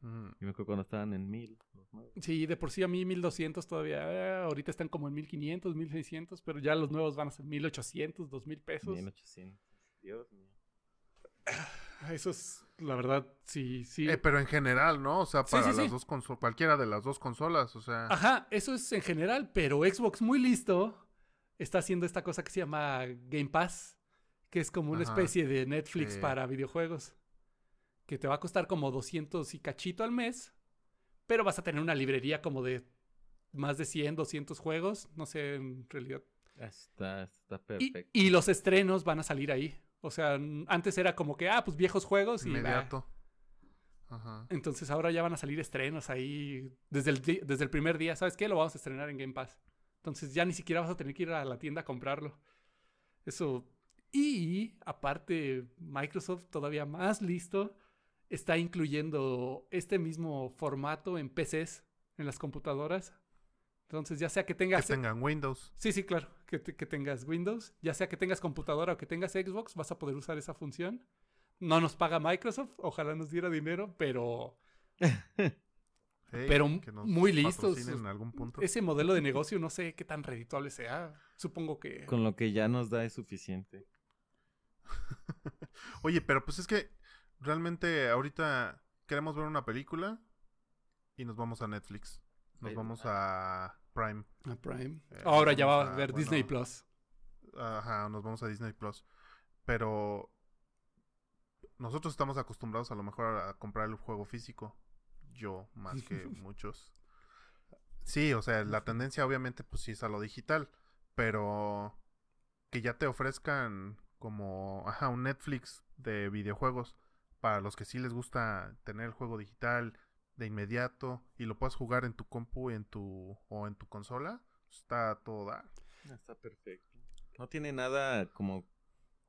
Mm, Yo me acuerdo cuando estaban en mil. los nuevos. Sí, de por sí a mí 1200 todavía. eh, ahorita están como en 1500, 1600, pero ya los nuevos van a ser 1800, 2000 pesos. 1800. Dios mío. Eso es, la verdad, sí, sí. eh, pero en general, ¿no? O sea, para sí, las sí. dos consolas, cualquiera de las dos consolas, o sea. Ajá, eso es en general, pero Xbox muy listo está haciendo esta cosa que se llama Game Pass, que es como una Ajá. especie de Netflix Sí. para videojuegos, que te va a costar como 200 y cachito al mes, pero vas a tener una librería como de más de 100, 200 juegos, no sé, en realidad. Ah, Está, está Y, perfecto. y los estrenos van a salir ahí. O sea, antes era como que, ah, pues viejos juegos y... inmediato. Ajá. Entonces ahora ya van a salir estrenos ahí desde el, desde el primer día. ¿Sabes qué? Lo vamos a estrenar en Game Pass. Entonces ya ni siquiera vas a tener que ir a la tienda a comprarlo. Eso. Y aparte, Microsoft todavía más listo está incluyendo este mismo formato en PCs, en las computadoras. Entonces ya sea que Que tengas... tengan Windows. Sí, sí, claro. Que, te- que tengas Windows, ya sea que tengas computadora o que tengas Xbox, vas a poder usar esa función. No nos paga Microsoft, ojalá nos diera dinero, pero Hey, Pero muy listos. patrocinen en algún punto. ese modelo de negocio no sé qué tan redituable sea. Supongo que... Con lo que ya nos da es suficiente. Oye, pero pues es que realmente ahorita queremos ver una película y nos vamos a Netflix. Nos vamos a Prime. a Prime. Eh, Ahora ya va a a- ver bueno. Disney Plus. Ajá, nos vamos a Disney Plus. Pero nosotros estamos acostumbrados a lo mejor a comprar el juego físico. Yo, más que muchos. Sí, o sea, la tendencia obviamente pues sí es a lo digital. Pero que ya te ofrezcan como, ajá, un Netflix de videojuegos para los que sí les gusta tener el juego digital de inmediato y lo puedes jugar en tu compu en tu, o en tu consola, está todo dar. Está perfecto. ¿No tiene nada como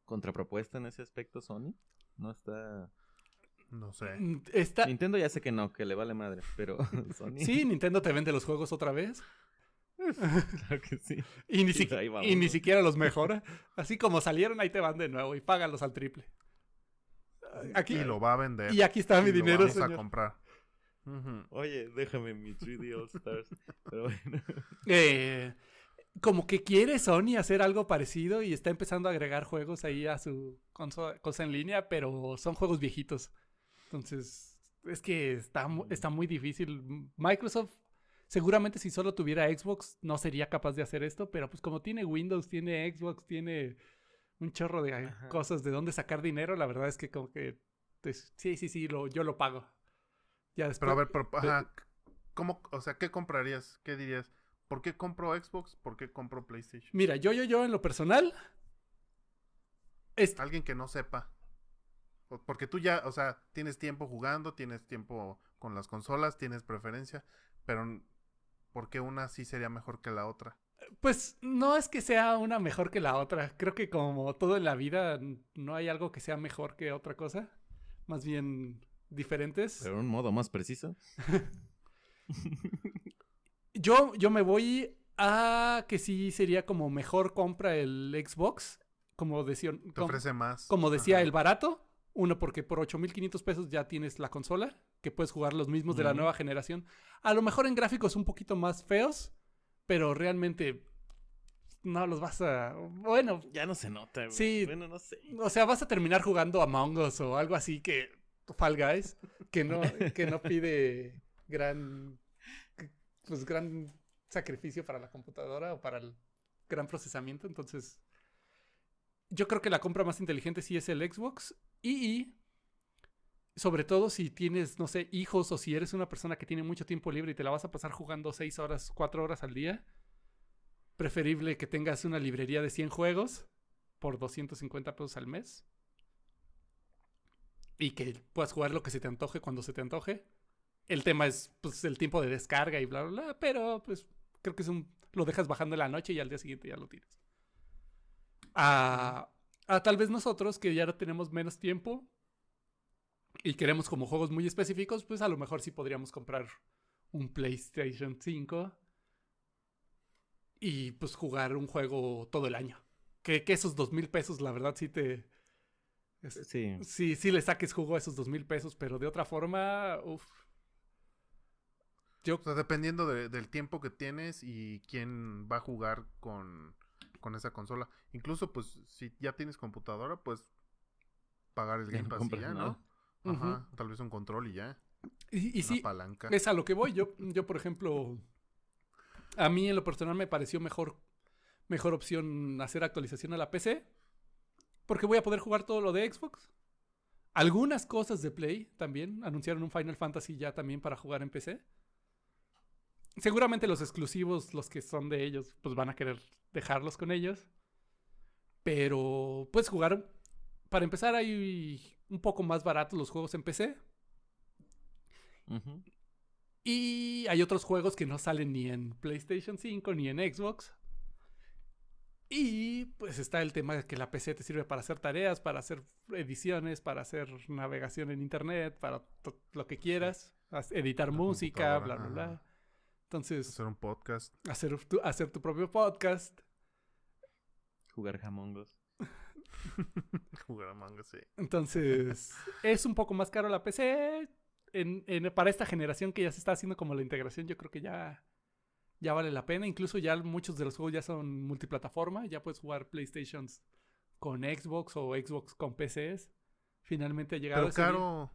contrapropuesta en ese aspecto Sony? No está... No sé. Mm, Está... Nintendo ya sé que no, que le vale madre, pero Sony... Sí, Nintendo te vende los juegos otra vez. claro que sí. Y ni, Y siqui- ahí vamos, y ni ¿no? siquiera los mejora. Así como salieron, ahí te van de nuevo y págalos al triple. Aquí, Y lo va a vender. y aquí está mi y dinero, vamos a señor. Oye, déjame mi 3D All Stars. Pero bueno. Eh, como que quiere Sony hacer algo parecido y está empezando a agregar juegos ahí a su cosa en línea, pero son juegos viejitos. Entonces, es que está, mu- está muy difícil. Microsoft, seguramente si solo tuviera Xbox, no sería capaz de hacer esto, pero pues como tiene Windows, tiene Xbox, tiene un chorro de Ajá. cosas de dónde sacar dinero, la verdad es que como que, pues, sí, sí, sí, lo, yo lo pago. Ya después, Pero a ver, pero, ajá, ¿cómo, o sea, qué comprarías? ¿Qué dirías? ¿Por qué compro Xbox? ¿Por qué compro PlayStation? Mira, yo, yo, yo en lo personal... es- Alguien que no sepa. Porque tú ya, o sea, tienes tiempo jugando, tienes tiempo con las consolas, tienes preferencia, pero ¿por qué una sí sería mejor que la otra? Pues no es que sea una mejor que la otra. Creo que como todo en la vida, no hay algo que sea mejor que otra cosa. Más bien diferentes. Pero un modo más preciso. Yo, yo me voy a que sí sería como mejor compra el Xbox. Como decía, Te com- ofrece más. como decía Ajá. el barato. Uno, porque por 8.500 pesos ya tienes la consola. Que puedes jugar los mismos de la nueva generación. A lo mejor en gráficos un poquito más feos. Pero realmente no los vas a... Bueno, Ya no se nota, güey. Sí. Bueno, no sé. O sea, vas a terminar jugando Among Us o algo así que Fall Guys, que no, que no pide gran, pues gran sacrificio para la computadora o para el gran procesamiento. Entonces, yo creo que la compra más inteligente sí es el Xbox y sobre todo si tienes, no sé, hijos o si eres una persona que tiene mucho tiempo libre y te la vas a pasar jugando 6 horas, 4 horas al día, preferible que tengas una librería de 100 juegos por 250 pesos al mes. Y que puedas jugar lo que se te antoje cuando se te antoje. El tema es pues el tiempo de descarga y bla bla bla, pero pues creo que es un lo dejas bajando en la noche y al día siguiente ya lo tienes. A, a tal vez nosotros que ya tenemos menos tiempo y queremos como juegos muy específicos, pues a lo mejor sí podríamos comprar un PlayStation 5 y pues jugar un juego todo el año. Que, que esos dos mil pesos, la verdad, sí te. Es- Sí. sí, sí le saques jugo a esos dos mil pesos, pero de otra forma, uff. Yo, O sea, dependiendo de- del tiempo que tienes y quién va a jugar con, con esa consola. Incluso, pues, si ya tienes computadora, pues pagar el Ya Game no Pass y compras ya, nada. ¿no? Ajá, tal vez un control y ya. y, y una sí, palanca. es a lo que voy. Yo, yo, por ejemplo, a mí en lo personal me pareció mejor, mejor opción hacer actualización a la PC. Porque voy a poder jugar todo lo de Xbox. Algunas cosas de Play también. Anunciaron un Final Fantasy ya también para jugar en PC. Seguramente los exclusivos, los que son de ellos, pues van a querer dejarlos con ellos. Pero puedes jugar. Para empezar, hay un poco más baratos los juegos en PC. Y hay otros juegos que no salen ni en PlayStation 5 ni en Xbox. Y pues está el tema de que la PC te sirve para hacer tareas, para hacer ediciones, para hacer navegación en internet, para lo que quieras, as- editar La música, bla, bla, bla. Entonces, Hacer un podcast. hacer tu, hacer tu propio podcast. Jugar jamongos. Jugar a manga, sí. Entonces, es un poco más caro la PC. En, en- para esta generación que ya se está haciendo como la integración, yo creo que ya, ya vale la pena. Incluso ya muchos de los juegos ya son multiplataforma. Ya puedes jugar PlayStations con Xbox o Xbox con PCs. Finalmente ha llegado Pero ese día. caro.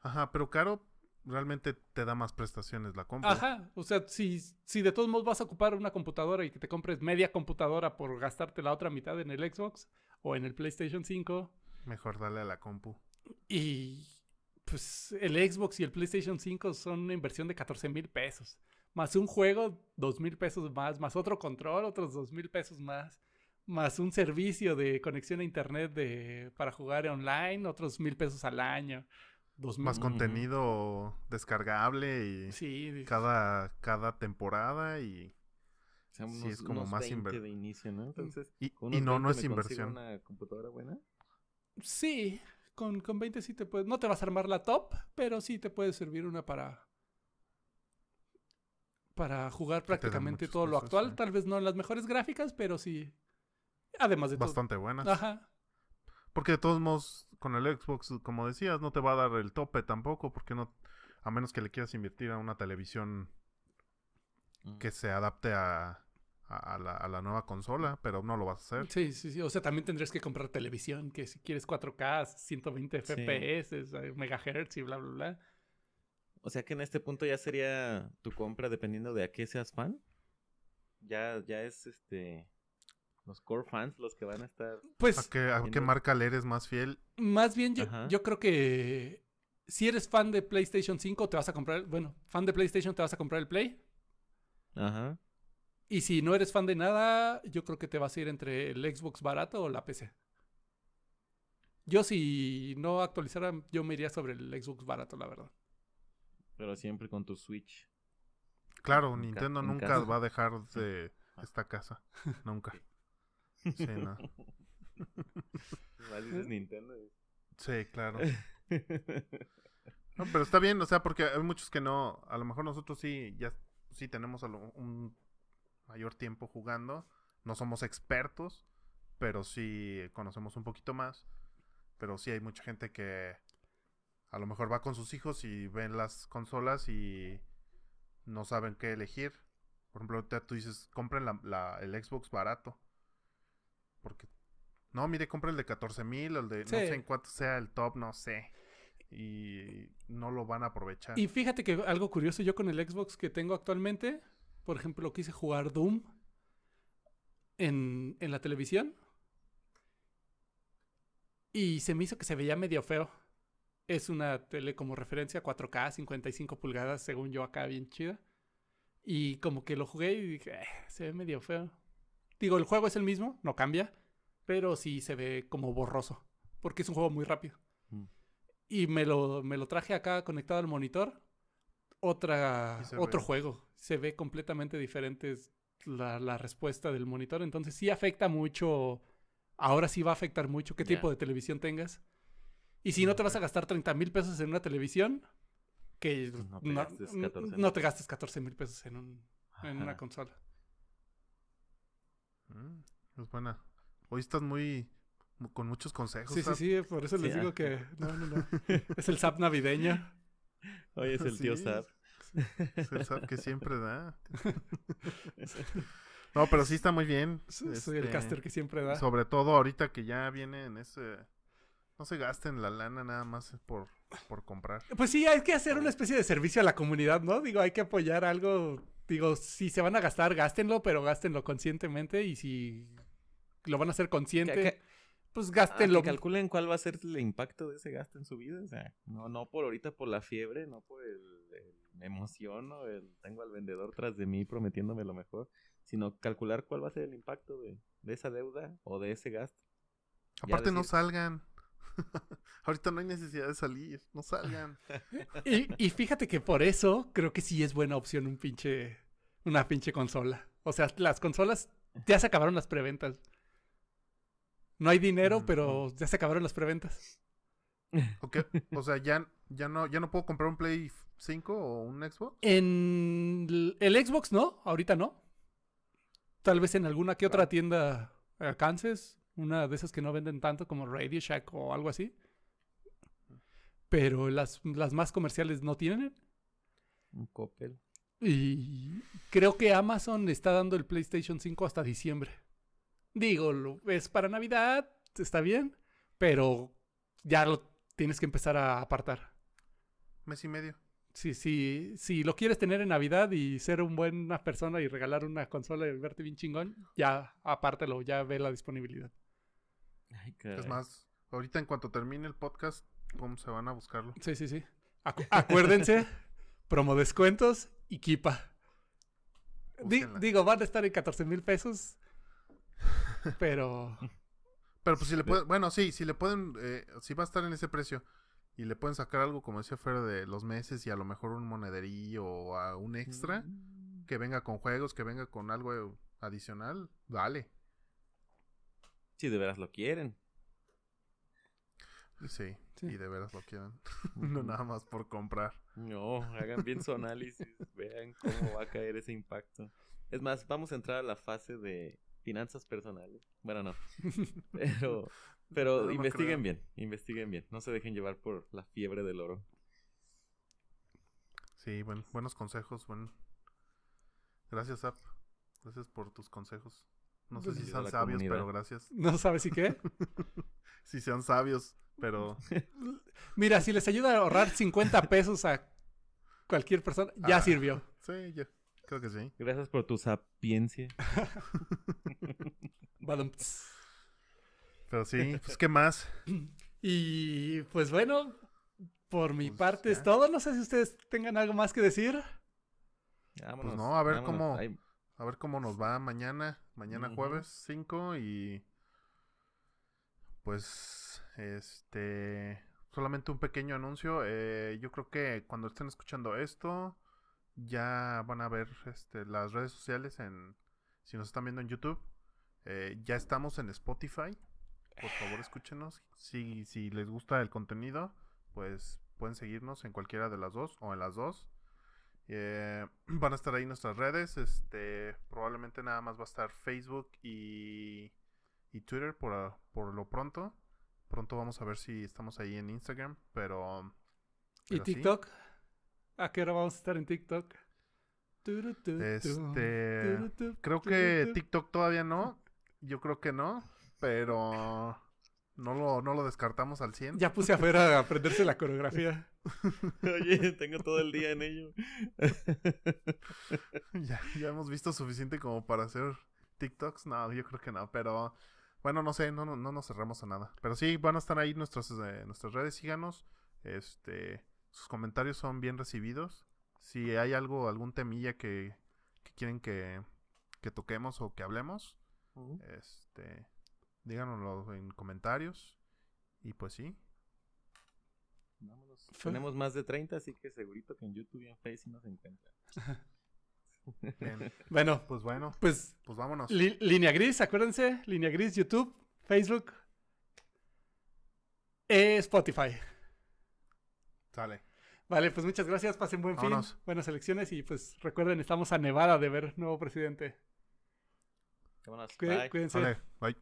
Ajá, pero caro realmente te da más prestaciones la compra. Ajá, o sea, si, si de todos modos vas a ocupar una computadora y que te compres media computadora por gastarte la otra mitad en el Xbox o en el PlayStation 5, Mejor dale a la compu. Y pues el Xbox y el PlayStation 5 son una inversión de 14 mil pesos. Más un juego, 2 mil pesos más. Más otro control, otros 2 mil pesos más. más un servicio de conexión a internet de, para jugar online, otros mil pesos al año. Dos. Más contenido descargable y Sí, cada, cada temporada y, O sea, Sí, es como unos más 20 inver- de inicio, ¿no? Entonces, y, no, no 20 es inversión. una computadora buena? sí, con, con 20 sí te puedes. No te vas a armar la top, pero sí te puede servir una para. Para jugar prácticamente todo lo actual. sí. Tal vez no en las mejores gráficas, pero sí. Además de Bastante buenas. Ajá. Porque de todos modos, con el Xbox, como decías, no te va a dar el tope tampoco, porque no, a menos que le quieras invertir a una televisión Mm. que se adapte a, a, a la, a la nueva consola, pero no lo vas a hacer. Sí, sí, sí. O sea, también tendrías que comprar televisión, que si quieres 4K, 120 Sí. FPS, eh, megahertz y bla, bla, bla. O sea que en este punto ya sería tu compra dependiendo de a qué seas fan. Ya, ya es este los core fans los que van a estar. Pues, ¿A qué, a qué Entiendo. marca le eres más fiel? más bien yo, yo creo que si eres fan de PlayStation 5, te vas a comprar, bueno, fan de PlayStation, te vas a comprar el Play. Ajá. Y si no eres fan de nada, yo creo que te vas a ir entre el Xbox barato o la PC. Yo si no actualizara, yo me iría sobre el Xbox barato, la verdad. Pero siempre con tu Switch. Claro, En Nintendo en nunca casa. va a dejar de esta casa. Nunca. Sí, no. Dices Nintendo. Sí, claro. No, pero está bien, o sea, porque hay muchos que no, a lo mejor nosotros sí, ya sí tenemos a lo- un mayor tiempo jugando, no somos expertos, pero sí conocemos un poquito más, pero sí hay mucha gente que a lo mejor va con sus hijos y ven las consolas y no saben qué elegir. Por ejemplo, ahorita tú dices, compren la, la- el Xbox barato, porque... No, mire, compra el de 14 mil, el de... No sé en cuánto sea el top, no sé y no lo van a aprovechar. Y fíjate que algo curioso, yo con el Xbox que tengo actualmente, por ejemplo, quise jugar Doom en, en la televisión. Y se me hizo que se veía medio feo. Es una tele como referencia 4K, 55 pulgadas, según yo acá, bien chida. Y como que lo jugué y dije, "Eh, se ve medio feo. Digo, el juego es el mismo, no cambia, pero sí se ve como borroso, porque es un juego muy rápido. Mm. Y me lo, me lo traje acá conectado al monitor. Otra, otro ve. juego. Se ve completamente diferente la, la respuesta del monitor. Entonces sí afecta mucho. Ahora sí va a afectar mucho qué tipo de televisión tengas. Y si no te vas a gastar 30 mil pesos en una televisión, que Pues No te no, gastes n- 14,000. no te gastes 14 mil pesos en, un, en una consola. Mm, es buena. Hoy estás muy mu- con muchos consejos. Sí, sí, sí, por eso les digo ah. que no, no, no. Es el SAP navideño. Oye, es el tío Sí. Zap. Es el Zap que siempre da. No, pero sí está muy bien. Soy el este, caster que siempre da. Sobre todo ahorita que ya viene en ese... No se gasten la lana nada más por, por comprar. Pues sí, hay que hacer una especie de servicio a la comunidad, ¿no? Digo, hay que apoyar algo. Digo, si se van a gastar, gástenlo, pero gástenlo conscientemente. Y si lo van a hacer consciente, Que- que- pues Ah, gástenlo. que calculen cuál va a ser el impacto de ese gasto en su vida. O sea, no, no por ahorita por la fiebre, no por el, el- me emociono, el tengo al vendedor tras de mí prometiéndome lo mejor, sino calcular cuál va a ser el impacto de, de esa deuda o de ese gasto. Aparte no salgan. ahorita no hay necesidad de salir. No salgan. Y, y fíjate que por eso creo que sí es buena opción un pinche. Una pinche consola. O sea, las consolas ya se acabaron las preventas. No hay dinero, pero ya se acabaron las preventas. Ok, O sea, ya, ya, no, ya no puedo comprar un Play 5 o un Xbox. En el Xbox no, ahorita no. Tal vez en alguna que otra tienda alcances, una de esas que no venden tanto como Radio Shack o algo así. Pero las, las más comerciales no tienen. Un Coppel. Y creo que Amazon está dando el PlayStation 5 hasta diciembre. Digo, es para Navidad, está bien, pero ya lo tienes que empezar a apartar. Mes y medio. Si, si, si lo quieres tener en Navidad y ser una buena persona y regalar una consola y verte bien chingón, ya apártelo, ya ve la disponibilidad. Ay, Es más, ahorita en cuanto termine el podcast, ¿cómo se van a buscarlo? Sí, sí, sí. Acu- acuérdense, promo descuentos y Kipa. Di- digo, van a estar en 14 mil pesos. pero Pero pues si le pueden, bueno, sí, si le pueden, eh, si va a estar en ese precio y le pueden sacar algo, como decía Fer, de los meses y a lo mejor un monederillo o a un extra, Mm. que venga con juegos, que venga con algo adicional, dale. Si de veras lo quieren. Sí, Sí. y de veras lo quieren. no nada más por comprar. No, hagan bien su análisis, vean cómo va a caer ese impacto. Es más, vamos a entrar a la fase de finanzas personales. Bueno, no. Pero, pero No, no investiguen creo. bien, investiguen bien. No se dejen llevar por la fiebre del oro. Sí, buen- buenos consejos, buen... Gracias, App. Gracias por tus consejos. No sé Pues si ayuda a sean sabios, comunidad. pero gracias. no sabes si qué. Si sean sabios, pero... Mira, si les ayuda a ahorrar 50 pesos a cualquier persona, ya Ah. sirvió. Sí, yo creo que sí. Gracias por tu sapiencia. Pero sí, pues ¿qué más? Y pues bueno, por mi Pues parte es todo. No sé si ustedes tengan algo más que decir. Vámonos, Pues no, a ver vámonos. cómo- Ay, A ver cómo nos va mañana, mañana jueves 5 y pues este solamente un pequeño anuncio. eh, yo creo que cuando estén escuchando esto ya van a ver este, las redes sociales en si nos están viendo en YouTube. eh, ya estamos en Spotify. Por favor escúchenos. Si, si les gusta el contenido, pues pueden seguirnos en cualquiera de las dos o en las dos. Eh, van a estar ahí nuestras redes. Este, probablemente nada más va a estar Facebook y, y Twitter por, a- por lo pronto. Pronto vamos a ver si estamos ahí en Instagram, pero... ¿Y pero sí. TikTok? ¿A qué hora vamos a estar en TikTok? Este, Creo que. TikTok todavía no. Yo creo que no, pero no lo, no lo descartamos al 100. Ya puse afuera a aprenderse la coreografía. Oye, tengo todo el día en ello. ya, ya hemos visto suficiente como para hacer TikToks. No, yo creo que no, pero bueno, no sé, no, no, no nos cerramos a nada. Pero sí, van a estar ahí nuestras, eh, nuestras redes, síganos. Este, sus comentarios son bien recibidos. Si hay algo, algún temilla que, que quieren que, que toquemos o que hablemos, este, díganoslo en comentarios. Y pues sí, Vámonos. Fue- Tenemos más de 30, así que segurito que en YouTube y en Facebook nos encuentran. bien. Bueno, pues bueno, pues pues vámonos. li- línea gris, acuérdense. Línea gris, YouTube, Facebook, eh, Spotify. Sale. Vale, pues muchas gracias. Pasen buen fin. Vámonos. Buenas elecciones. Y pues recuerden, estamos a Nevada de ver nuevo presidente. Vámonos. Cuí- Bye. Cuídense. Sale. Bye.